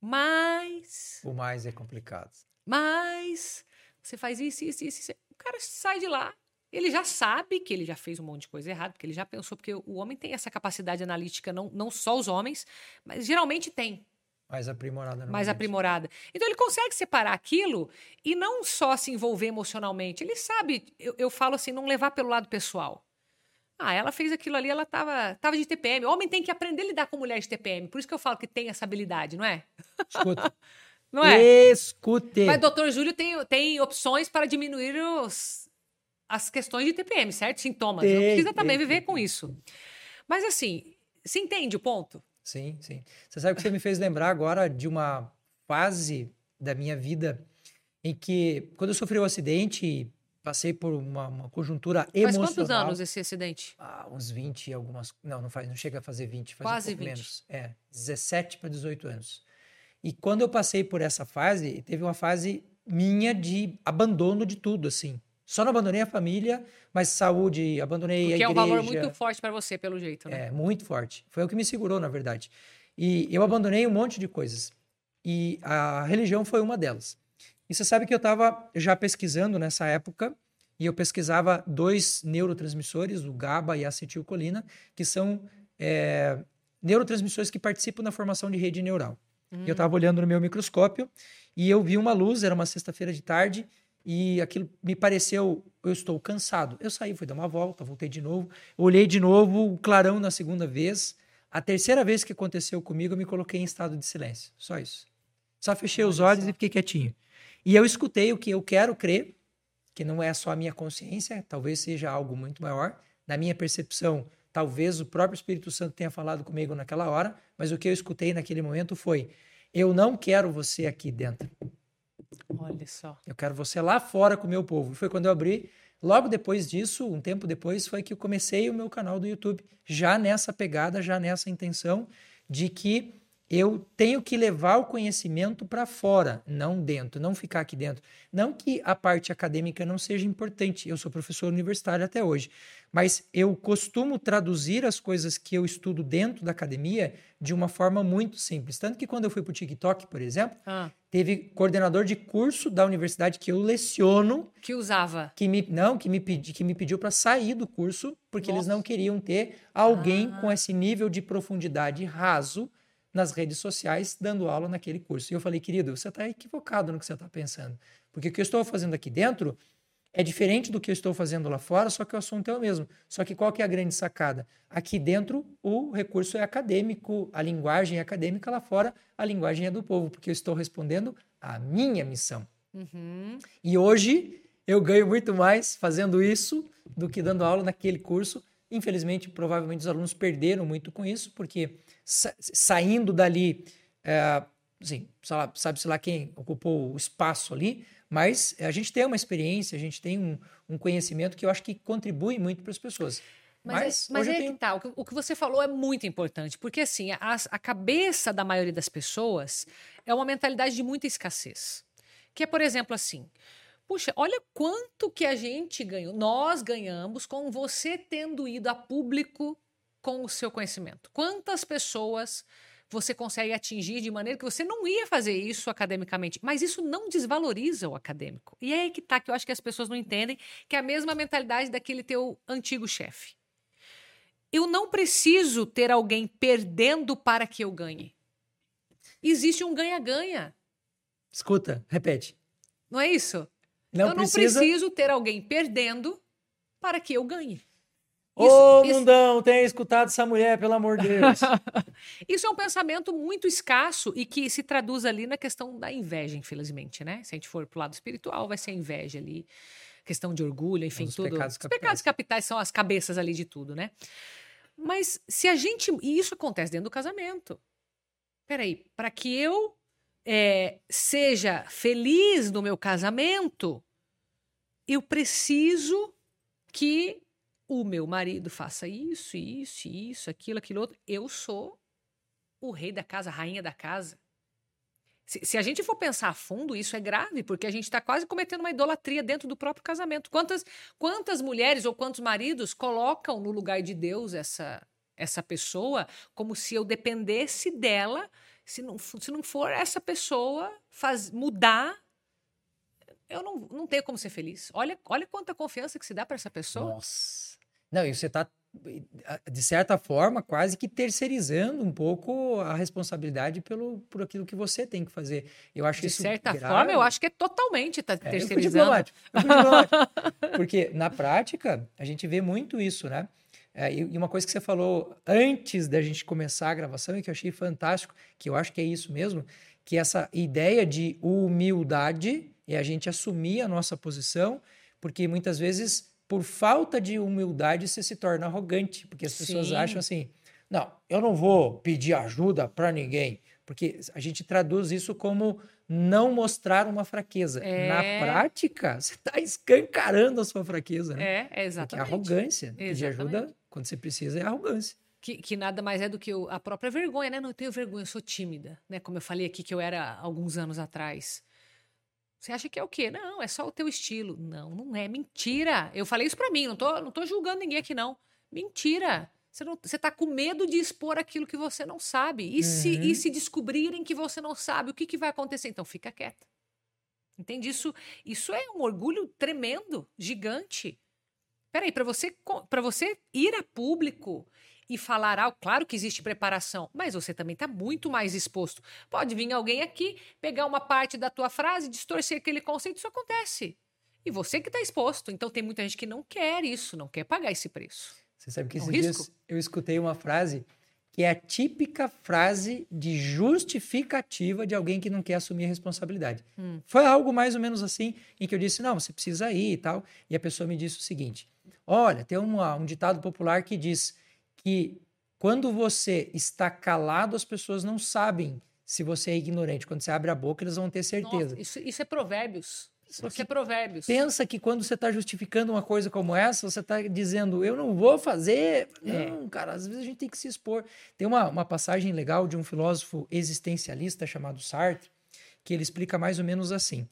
mas, O mais é complicado. Mas, você faz isso, isso, isso, isso. O cara sai de lá, ele já sabe que ele já fez um monte de coisa errada, porque ele já pensou, porque o homem tem essa capacidade analítica, não, não só os homens, mas geralmente tem Mais aprimorada. mais aprimorada. Então ele consegue separar aquilo e não só se envolver emocionalmente. Ele sabe, eu, eu falo assim, não levar pelo lado pessoal. Ah, ela fez aquilo ali, ela tava, tava de TPM. O homem tem que aprender a lidar com mulher de TPM. Por isso que eu falo que tem essa habilidade, não é? Escuta. Não é? Escute. Mas doutor Júlio tem, tem opções para diminuir os, as questões de TPM, certo? Sintomas. não Tem, precisa também tem, viver tem, com isso. Mas assim, se entende o ponto? Sim, sim. Você sabe que você me fez lembrar agora de uma fase da minha vida em que, quando eu sofri o acidente e passei por uma, uma conjuntura Faz emocional. quantos anos esse acidente? Ah, uns 20 e algumas. Não, não faz, não chega a fazer 20, faz Quase um pouco 20. menos. É, 17 para 18 anos. E quando eu passei por essa fase, teve uma fase minha de abandono de tudo, assim. Só não abandonei a família, mas saúde, abandonei Porque a é um igreja. valor muito forte para você, pelo jeito, né? É, muito forte. Foi o que me segurou, na verdade. E eu abandonei um monte de coisas. E a religião foi uma delas. E você sabe que eu estava já pesquisando nessa época, e eu pesquisava dois neurotransmissores, o GABA e a acetilcolina, que são é, neurotransmissores que participam na formação de rede neural. Hum. Eu estava olhando no meu microscópio e eu vi uma luz, era uma sexta-feira de tarde, e aquilo me pareceu, eu estou cansado. Eu saí, fui dar uma volta, voltei de novo, olhei de novo o clarão na segunda vez. A terceira vez que aconteceu comigo, eu me coloquei em estado de silêncio. Só isso. Só fechei os olhos e fiquei quietinho. E eu escutei o que eu quero crer, que não é só a minha consciência, talvez seja algo muito maior. Na minha percepção, talvez o próprio Espírito Santo tenha falado comigo naquela hora, mas o que eu escutei naquele momento foi: eu não quero você aqui dentro. Olha só. Eu quero você lá fora com o meu povo. E foi quando eu abri. Logo depois disso, um tempo depois, foi que eu comecei o meu canal do YouTube. Já nessa pegada, já nessa intenção de que eu tenho que levar o conhecimento para fora, não dentro, não ficar aqui dentro. Não que a parte acadêmica não seja importante, eu sou professor universitário até hoje, mas eu costumo traduzir as coisas que eu estudo dentro da academia de uma forma muito simples. Tanto que quando eu fui para o TikTok, por exemplo, Ah, teve coordenador de curso da universidade que eu leciono que usava. que me não que me pedi, que me pediu para sair do curso porque eles Nossa. não queriam ter alguém Ah. com esse nível de profundidade raso nas redes sociais dando aula naquele curso. E eu falei, querido, você está equivocado no que você está pensando, porque o que eu estou fazendo aqui dentro É diferente do que eu estou fazendo lá fora, só que o assunto é o mesmo. Só que qual que é a grande sacada? Aqui dentro, o recurso é acadêmico, a linguagem é acadêmica, lá fora, a linguagem é do povo, porque eu estou respondendo a minha missão. Uhum. E hoje eu ganho muito mais fazendo isso do que dando aula naquele curso. Infelizmente, provavelmente os alunos perderam muito com isso, porque sa saindo dali, é, assim, sabe-se lá quem ocupou o espaço ali, mas a gente tem uma experiência, a gente tem um, um conhecimento que eu acho que contribui muito para as pessoas. Mas, mas, é, mas é tenho... que tá. O que, o que, você falou é muito importante, porque assim, a, a cabeça da maioria das pessoas é uma mentalidade de muita escassez. Que é, por exemplo, assim: puxa, olha quanto que a gente ganhou, nós ganhamos com você tendo ido a público com o seu conhecimento. Quantas pessoas você consegue atingir de maneira que você não ia fazer isso academicamente. Mas isso não desvaloriza o acadêmico. E é aí que tá, que eu acho que as pessoas não entendem, que é a mesma mentalidade daquele teu antigo chefe. Eu não preciso ter alguém perdendo para que eu ganhe. Existe um ganha-ganha. Escuta, repete. Não é isso? Não eu precisa... não preciso ter alguém perdendo para que eu ganhe. Ô, isso, mundão, tenha escutado essa mulher, pelo amor de Deus. isso é um pensamento muito escasso e que se traduz ali na questão da inveja, infelizmente, né? Se a gente for pro lado espiritual, vai ser a inveja ali, questão de orgulho, enfim, Os tudo. Pecados Os pecados capitais são as cabeças ali de tudo, né? Mas se a gente. E isso acontece dentro do casamento. Peraí, para que eu é, seja feliz no meu casamento, eu preciso que o meu marido faça isso, isso, isso, aquilo, aquilo outro. Eu sou o rei da casa, a rainha da casa. Se, se, a gente for pensar a fundo, isso é grave, porque a gente está quase cometendo uma idolatria dentro do próprio casamento. Quantas, quantas mulheres ou quantos maridos colocam no lugar de Deus essa, essa pessoa como se eu dependesse dela? Se não, se não for essa pessoa faz, mudar, eu não, não tenho como ser feliz. Olha, olha quanta confiança que se dá para essa pessoa. Nossa. Não, e você está, de certa forma, quase que terceirizando um pouco a responsabilidade pelo, por aquilo que você tem que fazer. Eu acho de isso certa grave. forma, eu acho que é totalmente tá é, terceirizando. Eu diplomático, eu diplomático. Porque, na prática, a gente vê muito isso, né? É, e uma coisa que você falou antes da gente começar a gravação e que eu achei fantástico, que eu acho que é isso mesmo, que essa ideia de humildade é a gente assumir a nossa posição, porque muitas vezes por falta de humildade, você se torna arrogante, porque as pessoas Sim. acham assim: não, eu não vou pedir ajuda para ninguém, porque a gente traduz isso como não mostrar uma fraqueza. É... Na prática, você está escancarando a sua fraqueza. Né? É, exatamente. Porque a arrogância. Exatamente. Pedir ajuda quando você precisa é arrogância. Que, que, nada mais é do que a própria vergonha, né? Não tenho vergonha, eu sou tímida, né? Como eu falei aqui que eu era alguns anos atrás. Você acha que é o quê? Não, é só o teu estilo. Não, não é. Mentira. Eu falei isso para mim, não tô, não tô julgando ninguém aqui, não. Mentira. Você, não, você tá com medo de expor aquilo que você não sabe. E, uhum. se, e se descobrirem que você não sabe, o que, que vai acontecer? Então fica quieta. Entende? Isso, isso é um orgulho tremendo, gigante. Peraí, para você, você ir a público e falar algo. Claro que existe preparação, mas você também está muito mais exposto. Pode vir alguém aqui, pegar uma parte da tua frase, distorcer aquele conceito, isso acontece. E você que está exposto. Então tem muita gente que não quer isso, não quer pagar esse preço. Você sabe que é um esses risco? dias eu escutei uma frase que é a típica frase de justificativa de alguém que não quer assumir a responsabilidade. Hum. Foi algo mais ou menos assim, em que eu disse, não, você precisa ir e tal. E a pessoa me disse o seguinte, olha, tem uma, um ditado popular que diz, que quando você está calado, as pessoas não sabem se você é ignorante. Quando você abre a boca, eles vão ter certeza. Nossa, isso, isso é provérbios. Isso é provérbios. Pensa que quando você está justificando uma coisa como essa, você está dizendo, eu não vou fazer. É. Não, cara, às vezes a gente tem que se expor. Tem uma, uma passagem legal de um filósofo existencialista chamado Sartre, que ele explica mais ou menos assim: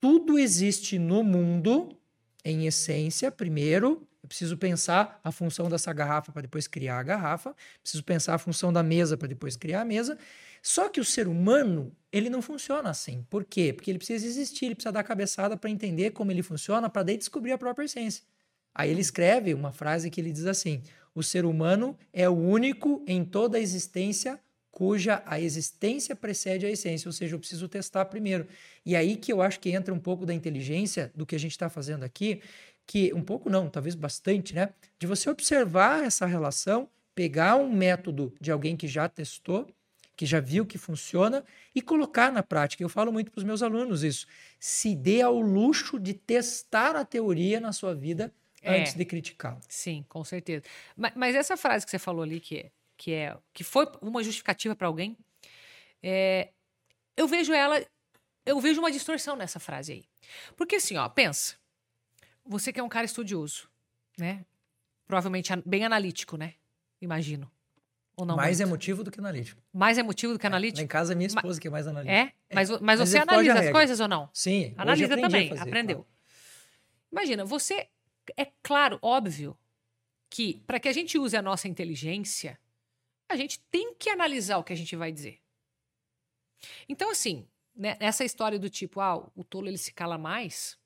tudo existe no mundo, em essência, primeiro, eu preciso pensar a função dessa garrafa para depois criar a garrafa, preciso pensar a função da mesa para depois criar a mesa. Só que o ser humano, ele não funciona assim. Por quê? Porque ele precisa existir, ele precisa dar cabeçada para entender como ele funciona, para daí descobrir a própria essência. Aí ele escreve uma frase que ele diz assim: o ser humano é o único em toda a existência cuja a existência precede a essência, ou seja, eu preciso testar primeiro. E aí que eu acho que entra um pouco da inteligência do que a gente está fazendo aqui, que um pouco não, talvez bastante, né? De você observar essa relação, pegar um método de alguém que já testou, que já viu que funciona e colocar na prática. Eu falo muito para os meus alunos isso. Se dê ao luxo de testar a teoria na sua vida é, antes de criticá-la. Sim, com certeza. Mas, mas, essa frase que você falou ali, que é, que, é, que foi uma justificativa para alguém, é, eu vejo ela, eu vejo uma distorção nessa frase aí. Porque assim, ó, pensa, você que é um cara estudioso, né? Provavelmente bem analítico, né? Imagino. Ou não mais muito? emotivo do que analítico. Mais emotivo do que analítico? É, em casa, é minha esposa que é mais analítica. É? Mas, mas, mas você analisa as coisas ou não? Sim. Analisa também, fazer, aprendeu. Claro. Imagina, você. É claro, óbvio, que para que a gente use a nossa inteligência, a gente tem que analisar o que a gente vai dizer. Então, assim, né, essa história do tipo, ah, o tolo ele se cala mais,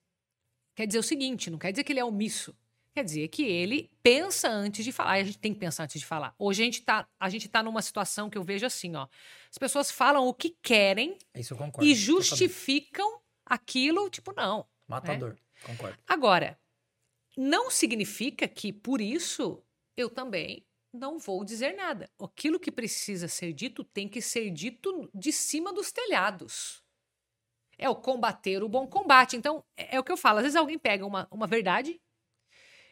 quer dizer o seguinte: não quer dizer que ele é omisso. Quer dizer que ele pensa antes de falar. E a gente tem que pensar antes de falar. Hoje a gente está a gente tá numa situação que eu vejo assim, ó. As pessoas falam o que querem eu concordo, e justificam aquilo, tipo, não. Matador, né? concordo. Agora, não significa que por isso eu também não vou dizer nada. Aquilo que precisa ser dito tem que ser dito de cima dos telhados. É o combater o bom combate. Então, é, é o que eu falo. Às vezes alguém pega uma, uma verdade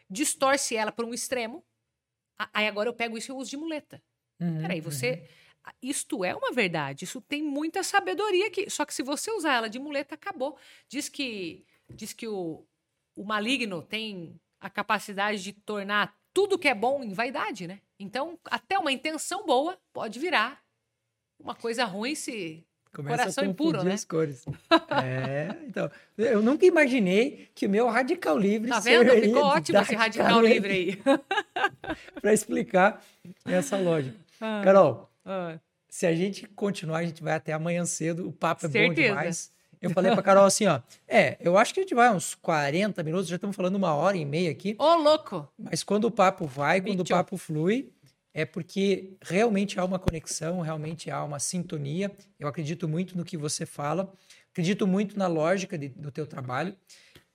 distorce ela para um extremo. Aí agora eu pego isso e eu uso de muleta. Uhum, Peraí, você. Uhum. Isto é uma verdade, isso tem muita sabedoria aqui. Só que se você usar ela de muleta, acabou. Diz que, diz que o, o maligno tem a capacidade de tornar tudo que é bom em vaidade, né? Então, até uma intenção boa pode virar uma coisa ruim se Começa Coração a impuro, né? as cores. é, então, eu nunca imaginei que o meu radical livre Tá vendo? Ficou ótimo esse radical livre aí. para explicar essa lógica. Ah, Carol, ah. se a gente continuar, a gente vai até amanhã cedo, o papo é Certeza. bom demais. Eu falei pra Carol assim, ó. É, eu acho que a gente vai uns 40 minutos, já estamos falando uma hora e meia aqui. Ô, louco! Mas quando o papo vai, quando o papo flui, é porque realmente há uma conexão, realmente há uma sintonia. Eu acredito muito no que você fala, acredito muito na lógica de, do teu trabalho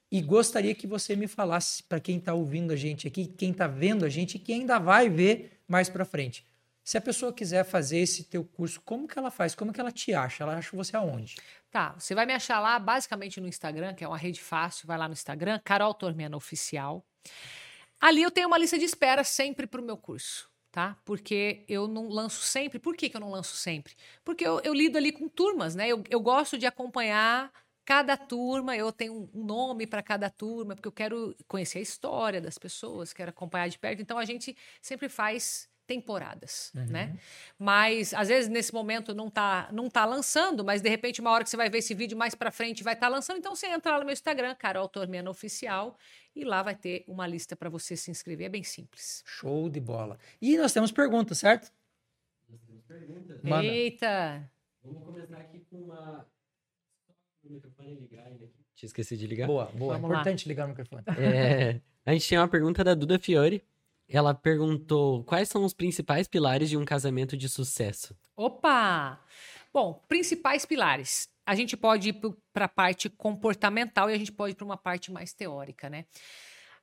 e gostaria que você me falasse para quem está ouvindo a gente aqui, quem está vendo a gente quem ainda vai ver mais para frente. Se a pessoa quiser fazer esse teu curso, como que ela faz? Como que ela te acha? Ela acha você aonde? Tá, você vai me achar lá basicamente no Instagram, que é uma rede fácil, vai lá no Instagram, Carol Tormena Oficial. Ali eu tenho uma lista de espera sempre para o meu curso tá? Porque eu não lanço sempre. Por que, que eu não lanço sempre? Porque eu, eu lido ali com turmas, né? Eu, eu gosto de acompanhar cada turma, eu tenho um nome para cada turma, porque eu quero conhecer a história das pessoas, quero acompanhar de perto. Então a gente sempre faz temporadas, uhum. né? Mas às vezes nesse momento não tá não tá lançando, mas de repente uma hora que você vai ver esse vídeo mais para frente vai estar tá lançando, então você entra lá no meu Instagram, Carol Tormena Oficial, e lá vai ter uma lista para você se inscrever, é bem simples. Show de bola. E nós temos perguntas, certo? Nós temos perguntas. Manda. Eita. Vamos começar aqui com uma o microfone ligar ainda aqui. Tinha esquecido de ligar. Boa, boa. Vamos Importante lá. ligar o microfone. É, a gente tem uma pergunta da Duda Fiore. Ela perguntou quais são os principais pilares de um casamento de sucesso. Opa! Bom, principais pilares. A gente pode ir para a parte comportamental e a gente pode ir para uma parte mais teórica, né?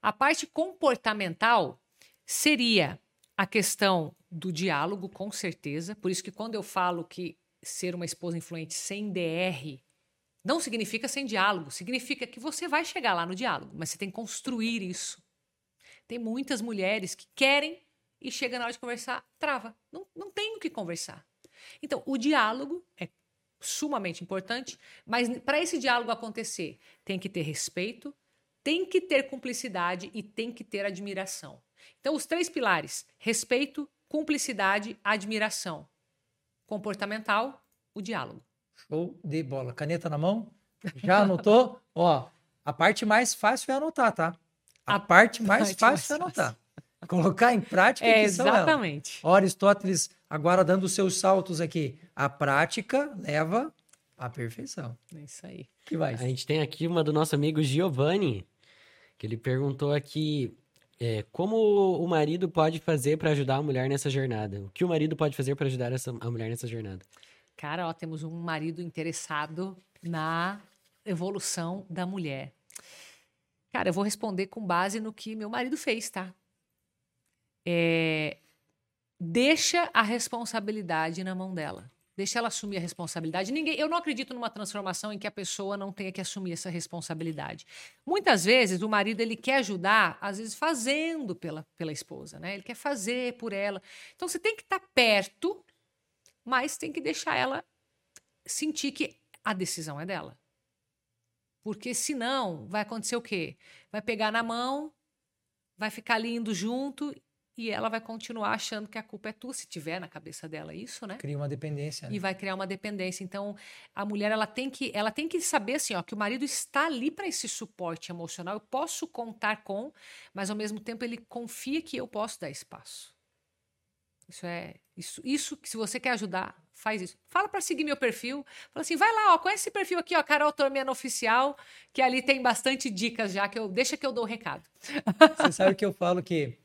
A parte comportamental seria a questão do diálogo, com certeza. Por isso que quando eu falo que ser uma esposa influente sem DR não significa sem diálogo, significa que você vai chegar lá no diálogo, mas você tem que construir isso. Tem muitas mulheres que querem e chega na hora de conversar, trava. Não, não tem o que conversar. Então, o diálogo é sumamente importante, mas para esse diálogo acontecer, tem que ter respeito, tem que ter cumplicidade e tem que ter admiração. Então, os três pilares: respeito, cumplicidade, admiração. Comportamental, o diálogo. Show de bola. Caneta na mão? Já anotou? Ó, a parte mais fácil é anotar, tá? A, parte mais parte fácil mais é anotar. Colocar em prática é, exatamente. Ora, Aristóteles agora dando os seus saltos aqui. A prática leva à perfeição. É isso aí. Que vai. A gente tem aqui uma do nosso amigo Giovanni, que ele perguntou aqui É, como o marido pode fazer para ajudar a mulher nessa jornada? O que o marido pode fazer para ajudar essa, a mulher nessa jornada? Cara, ó, temos um marido interessado na evolução da mulher. Cara, eu vou responder com base no que meu marido fez, tá? É, deixa a responsabilidade na mão dela. Deixa ela assumir a responsabilidade. Ninguém, eu não acredito numa transformação em que a pessoa não tenha que assumir essa responsabilidade. Muitas vezes o marido ele quer ajudar, às vezes fazendo pela, pela esposa, né? Ele quer fazer por ela. Então você tem que estar perto, mas tem que deixar ela sentir que a decisão é dela. Porque senão vai acontecer o quê? Vai pegar na mão, vai ficar lindo junto e ela vai continuar achando que a culpa é tua, se tiver na cabeça dela isso, né? Cria uma dependência. Né? E vai criar uma dependência. Então, a mulher ela tem que ela tem que saber assim, ó, que o marido está ali para esse suporte emocional. Eu posso contar com, mas ao mesmo tempo ele confia que eu posso dar espaço. Isso é isso, isso que se você quer ajudar, faz isso. Fala para seguir meu perfil. Fala assim, vai lá, ó, conhece esse perfil aqui, ó, Carol Tormena Oficial, que ali tem bastante dicas já que eu deixa que eu dou o recado. Você sabe que eu falo que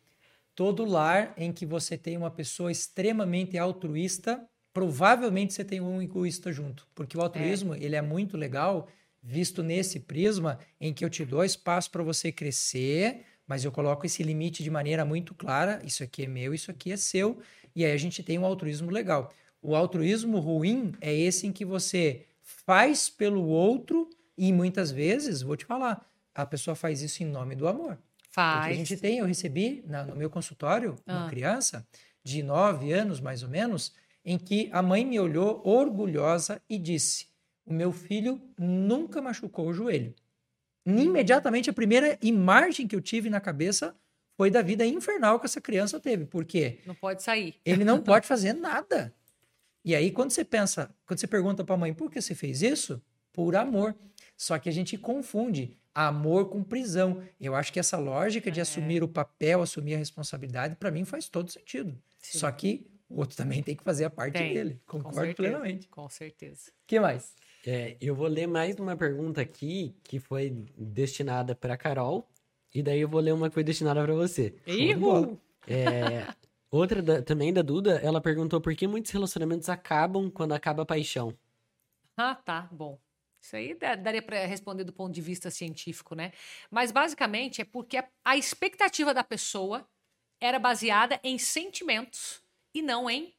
todo lar em que você tem uma pessoa extremamente altruísta, provavelmente você tem um egoísta junto, porque o altruísmo, é. ele é muito legal visto nesse prisma em que eu te dou espaço para você crescer, mas eu coloco esse limite de maneira muito clara, isso aqui é meu, isso aqui é seu, e aí a gente tem um altruísmo legal. O altruísmo ruim é esse em que você faz pelo outro e muitas vezes, vou te falar, a pessoa faz isso em nome do amor. Faz. Porque a gente tem, eu recebi na, no meu consultório ah. uma criança de nove anos, mais ou menos, em que a mãe me olhou orgulhosa e disse: O meu filho nunca machucou o joelho. Imediatamente, a primeira imagem que eu tive na cabeça foi da vida infernal que essa criança teve. Por quê? Não pode sair. Ele não pode fazer nada. E aí, quando você pensa, quando você pergunta para a mãe por que você fez isso? Por amor. Só que a gente confunde amor com prisão. Eu acho que essa lógica de é. assumir o papel, assumir a responsabilidade, para mim faz todo sentido. Sim. Só que o outro também tem que fazer a parte tem. dele. Concordo com plenamente. Com certeza. O que mais? É, eu vou ler mais uma pergunta aqui que foi destinada para Carol. E daí eu vou ler uma que foi destinada para você. Ihu! É, outra da, também da Duda, ela perguntou por que muitos relacionamentos acabam quando acaba a paixão. Ah, tá. Bom. Isso aí daria para responder do ponto de vista científico, né? Mas basicamente é porque a, expectativa da pessoa era baseada em sentimentos e não em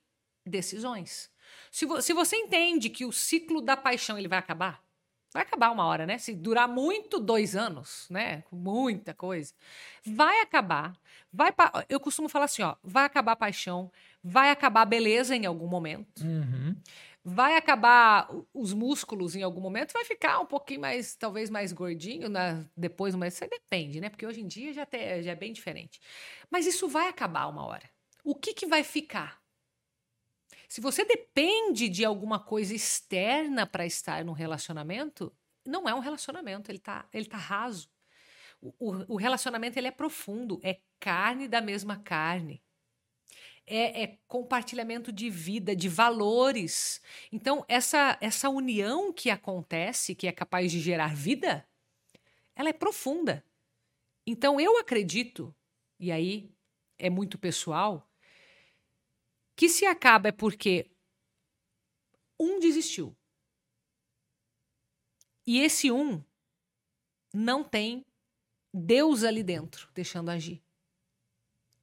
decisões. Se, vo, se você entende que o ciclo da paixão ele vai acabar, vai acabar uma hora, né? Se durar muito, dois anos, né? Muita coisa, vai acabar. Vai pa... Eu costumo falar assim, ó, vai acabar a paixão, vai acabar a beleza em algum momento. Uhum vai acabar os músculos em algum momento, vai ficar um pouquinho mais, talvez mais gordinho na, depois, mas isso depende, né? Porque hoje em dia já, te, já é bem diferente. Mas isso vai acabar uma hora. O que, que vai ficar? Se você depende de alguma coisa externa para estar num relacionamento, não é um relacionamento, ele tá, ele tá raso. O, o, o relacionamento ele é profundo, é carne da mesma carne é, é, compartilhamento de vida, de valores. Então, essa, essa união que acontece, que é capaz de gerar vida, ela é profunda. Então, eu acredito, e aí é muito pessoal, que se acaba é porque um desistiu. E esse um não tem Deus ali dentro, deixando agir.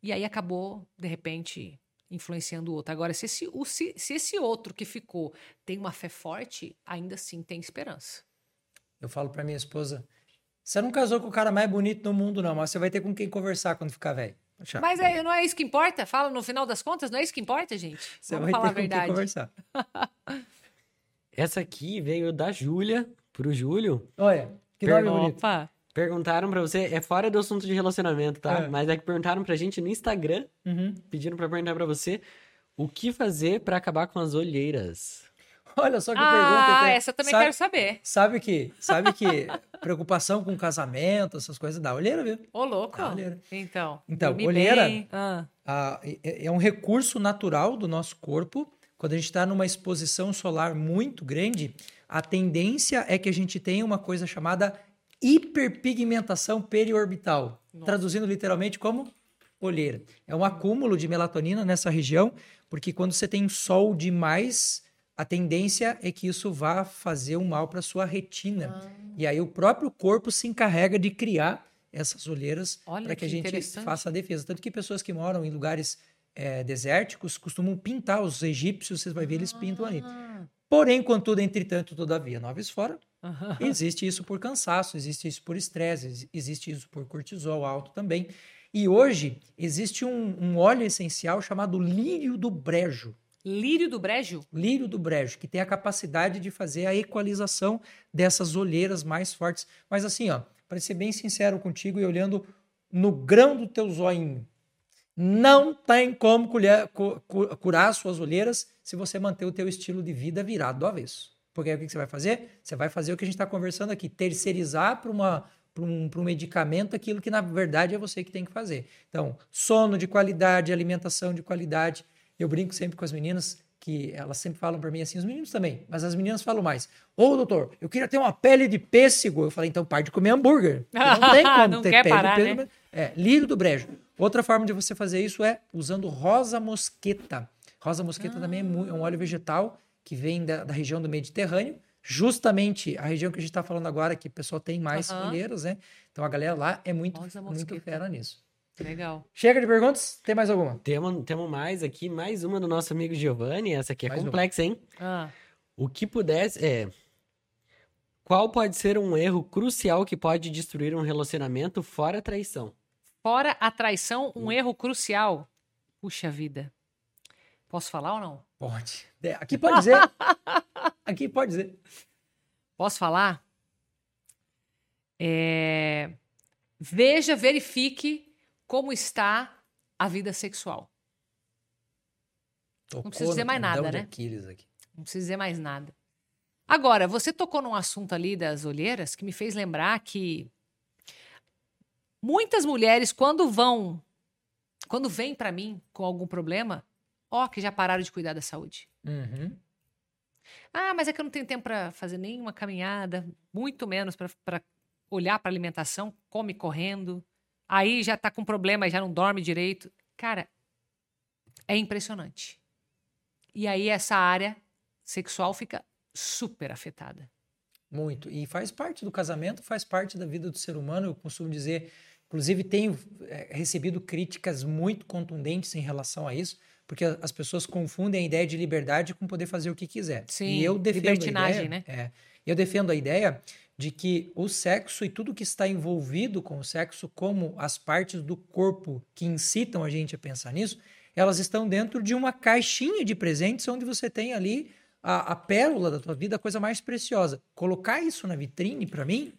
E aí acabou, de repente, influenciando o outro. Agora, se esse, o, se, se esse outro que ficou tem uma fé forte, ainda assim tem esperança. Eu falo para minha esposa: você não casou com o cara mais bonito do mundo, não, mas você vai ter com quem conversar quando ficar velho. Mas é, não é isso que importa? Fala no final das contas, não é isso que importa, gente? Você Vamos vai falar ter a verdade. Conversar. Essa aqui veio da Júlia pro Júlio. Olha, que nome bonito. Opa. Perguntaram pra você, é fora do assunto de relacionamento, tá? É. Mas é que perguntaram pra gente no Instagram, uhum. pediram pra perguntar pra você o que fazer para acabar com as olheiras. Olha só que ah, pergunta. Ah, essa eu também sabe, quero saber. Sabe que, sabe que preocupação com casamento, essas coisas dá olheira, viu? Ô, louco. Dá olheira. Então. Então, olheira ah. Ah, é, é um recurso natural do nosso corpo. Quando a gente está numa exposição solar muito grande, a tendência é que a gente tenha uma coisa chamada hiperpigmentação periorbital, traduzindo literalmente como olheira. É um acúmulo de melatonina nessa região, porque quando você tem sol demais, a tendência é que isso vá fazer um mal para sua retina. Ah. E aí o próprio corpo se encarrega de criar essas olheiras para que, que a gente faça a defesa. Tanto que pessoas que moram em lugares eh, desérticos costumam pintar. Os egípcios, você vai ver, eles pintam ali. Ah. Porém, contudo, entretanto, todavia, noves fora, existe isso por cansaço, existe isso por estresse, ex- existe isso por cortisol alto também. E hoje existe um, um óleo essencial chamado lírio do brejo. Lírio do Brejo? Lírio do brejo, que tem a capacidade de fazer a equalização dessas olheiras mais fortes. Mas assim, ó, para ser bem sincero contigo e olhando no grão do teu zoinho, não tem como colher- cu- cu- curar as suas olheiras se você manter o teu estilo de vida virado do avesso. Porque aí o que você vai fazer? Você vai fazer o que a gente está conversando aqui, terceirizar para uma para um, um medicamento aquilo que na verdade é você que tem que fazer. Então, sono de qualidade, alimentação de qualidade. Eu brinco sempre com as meninas que elas sempre falam para mim assim, os meninos também, mas as meninas falam mais. Ô, doutor, eu queria ter uma pele de pêssego. Eu falei, então para de comer hambúrguer. Não tem como Não ter pele parar, de pêssego. né? É, lírio do brejo. Outra forma de você fazer isso é usando rosa mosqueta. Rosa mosqueta também é, é um óleo vegetal que vem da, da região do Mediterrâneo, justamente a região que a gente está falando agora, que o pessoal tem mais Aham. olheiras, né? Então a galera lá é muito, Rosa muito fera nisso. Legal. Chega de perguntas? Tem mais alguma? Temos, temos mais aqui, mais uma do nosso amigo Giovanni. Essa aqui é Mais uma. complexa, hein? Ah. O que pudesse é. Qual pode ser um erro crucial que pode destruir um relacionamento fora a traição? Fora a traição, um erro crucial. Puxa vida. Posso falar ou não? Pode. É, Aqui pode dizer. Aqui pode dizer. Posso falar? É, Veja, verifique como está a vida sexual. Tocou preciso dizer no mais nada, né? Não preciso dizer mais nada. Agora, você tocou num assunto ali das olheiras que me fez lembrar que muitas mulheres, quando vão, quando vêm para mim com algum problema, ó, que já pararam de cuidar da saúde. Uhum. Ah, mas é que eu não tenho tempo para fazer nenhuma caminhada, muito menos para olhar para alimentação, come correndo. Aí já tá com problema, já não dorme direito. Cara, é impressionante. E aí essa área sexual fica super afetada. Muito. E faz parte do casamento, faz parte da vida do ser humano. Eu costumo dizer, inclusive tenho eh, recebido críticas muito contundentes em relação a isso, porque as pessoas confundem a ideia de liberdade com poder fazer o que quiser. Sim, e eu defendo libertinagem, a ideia, né? É, eu defendo a ideia de que o sexo e tudo que está envolvido com o sexo, como as partes do corpo que incitam a gente a pensar nisso, elas estão dentro de uma caixinha de presentes onde você tem ali a, a pérola da tua vida, a coisa mais preciosa. Colocar isso na vitrine, para mim,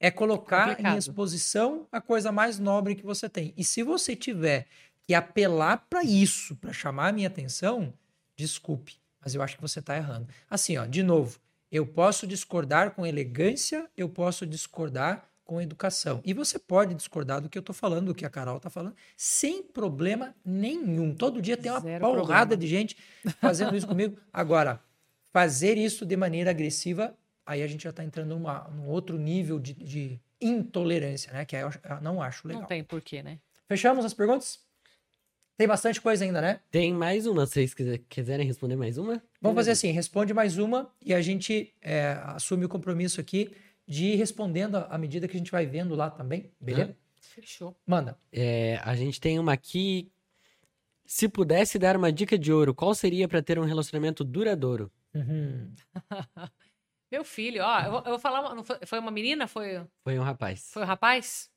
é colocar em exposição a coisa mais nobre que você tem. E se você tiver que apelar para isso, para chamar a minha atenção, desculpe, mas eu acho que você está errando. Assim, ó, de novo, eu posso discordar com elegância, eu posso discordar com educação. E você pode discordar do que eu estou falando, do que a Carol está falando, sem problema nenhum. Todo dia tem uma Zero porrada problema. de gente fazendo isso comigo. Agora, fazer isso de maneira agressiva, aí a gente já está entrando numa, num outro nível de, de intolerância, né? Que eu eu não acho legal. Não tem porquê, né? Fechamos as perguntas? Tem bastante coisa ainda, né? Tem mais uma, se vocês quiser- quiserem responder mais uma? Vamos fazer assim, responde mais uma e a gente é, assume o compromisso aqui de ir respondendo à medida que a gente vai vendo lá também, beleza? Fechou. Manda. É, a gente tem uma aqui. Se pudesse dar uma dica de ouro, qual seria para ter um relacionamento duradouro? Uhum. Meu filho, ó, eu vou, eu vou falar. uma- foi, foi uma menina? Foi, Foi um rapaz. foi o rapaz?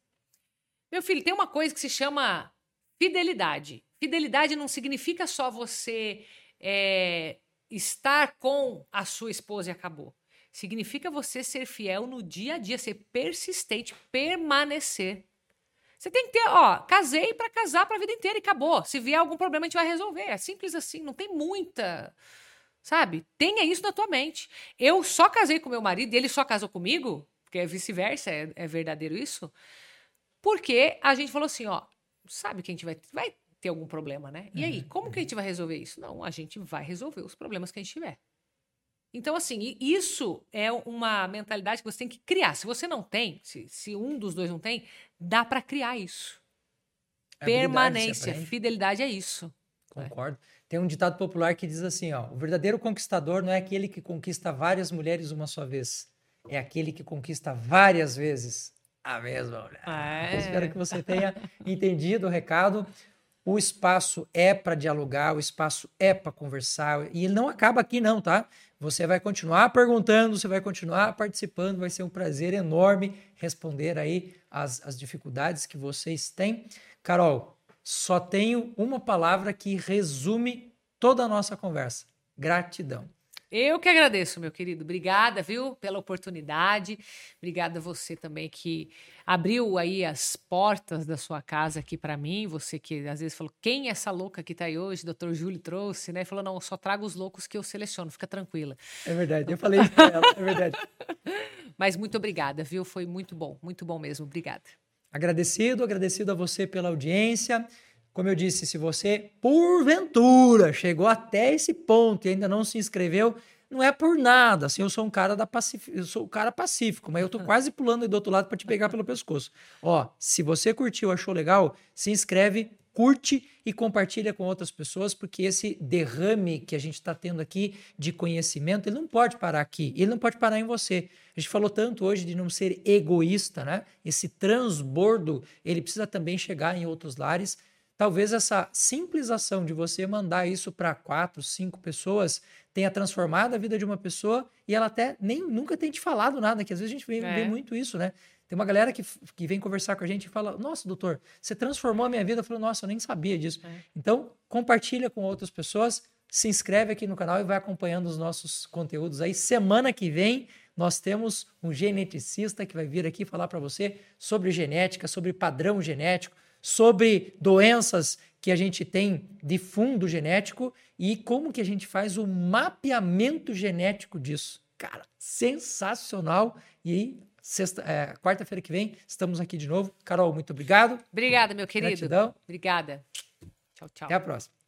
Meu filho, tem uma coisa que se chama fidelidade. Fidelidade não significa só você é, estar com a sua esposa e acabou. Significa você ser fiel no dia a dia, ser persistente, permanecer. Você tem que ter, ó, casei pra casar pra vida inteira e acabou. Se vier algum problema, a gente vai resolver. É simples assim, não tem muita. Sabe? Tenha isso na tua mente. Eu só casei com meu marido e ele só casou comigo, porque é vice-versa, é, é verdadeiro isso. Porque a gente falou assim, ó, sabe que a gente vai, vai ter algum problema, né? E aí, como que a gente vai resolver isso? Não, a gente vai resolver os problemas que a gente tiver. Então, assim, isso é uma mentalidade que você tem que criar. Se você não tem, se, se um dos dois não tem, dá para criar isso. Permanência, fidelidade é isso. Concordo. Tem um ditado popular que diz assim, ó, o verdadeiro conquistador não é aquele que conquista várias mulheres uma só vez, é aquele que conquista várias vezes a mesma mulher. É. Espero que você tenha entendido o recado. O espaço é para dialogar, o espaço é para conversar e ele não acaba aqui não, tá? Você vai continuar perguntando, você vai continuar participando, vai ser um prazer enorme responder aí as, as dificuldades que vocês têm. Carol, só tenho uma palavra que resume toda a nossa conversa: gratidão. Eu que agradeço, meu querido. Obrigada, viu, pela oportunidade. Obrigada a você também que abriu aí as portas da sua casa aqui para mim. Você que às vezes falou: quem é essa louca que está aí hoje? Doutor Júlio trouxe, né? Falou: não, só trago os loucos que eu seleciono, fica tranquila. É verdade, eu falei isso pra ela, é verdade. Mas muito obrigada, viu? Foi muito bom, muito bom mesmo. Obrigada. Agradecido, agradecido a você pela audiência. Como eu disse, se você, porventura, chegou até esse ponto e ainda não se inscreveu, não é por nada. Assim, eu sou um cara da pacif... eu sou um cara pacífico, mas eu tô quase pulando aí do outro lado para te pegar pelo pescoço. Ó, se você curtiu, achou legal, se inscreve, curte e compartilha com outras pessoas, porque esse derrame que a gente está tendo aqui de conhecimento, ele não pode parar aqui, ele não pode parar em você. A gente falou tanto hoje de não ser egoísta, né? Esse transbordo, ele precisa também chegar em outros lares Talvez essa simples ação de você mandar isso para quatro, cinco pessoas tenha transformado a vida de uma pessoa e ela até nem nunca tenha te falado nada, que às vezes a gente vê, é. vê muito isso, né? Tem uma galera que, que vem conversar com a gente e fala: Nossa, doutor, você transformou a minha vida. Eu falo: Nossa, eu nem sabia disso. É. Então, compartilha com outras pessoas, se inscreve aqui no canal e vai acompanhando os nossos conteúdos aí. Semana que vem, nós temos um geneticista que vai vir aqui falar para você sobre genética, sobre padrão genético, sobre doenças que a gente tem de fundo genético e como que a gente faz o mapeamento genético disso. Cara, sensacional. E aí, é, quarta-feira que vem, estamos aqui de novo. Carol, muito obrigado. Obrigada, meu querido. Gratidão. Obrigada. Tchau, tchau. Até a próxima.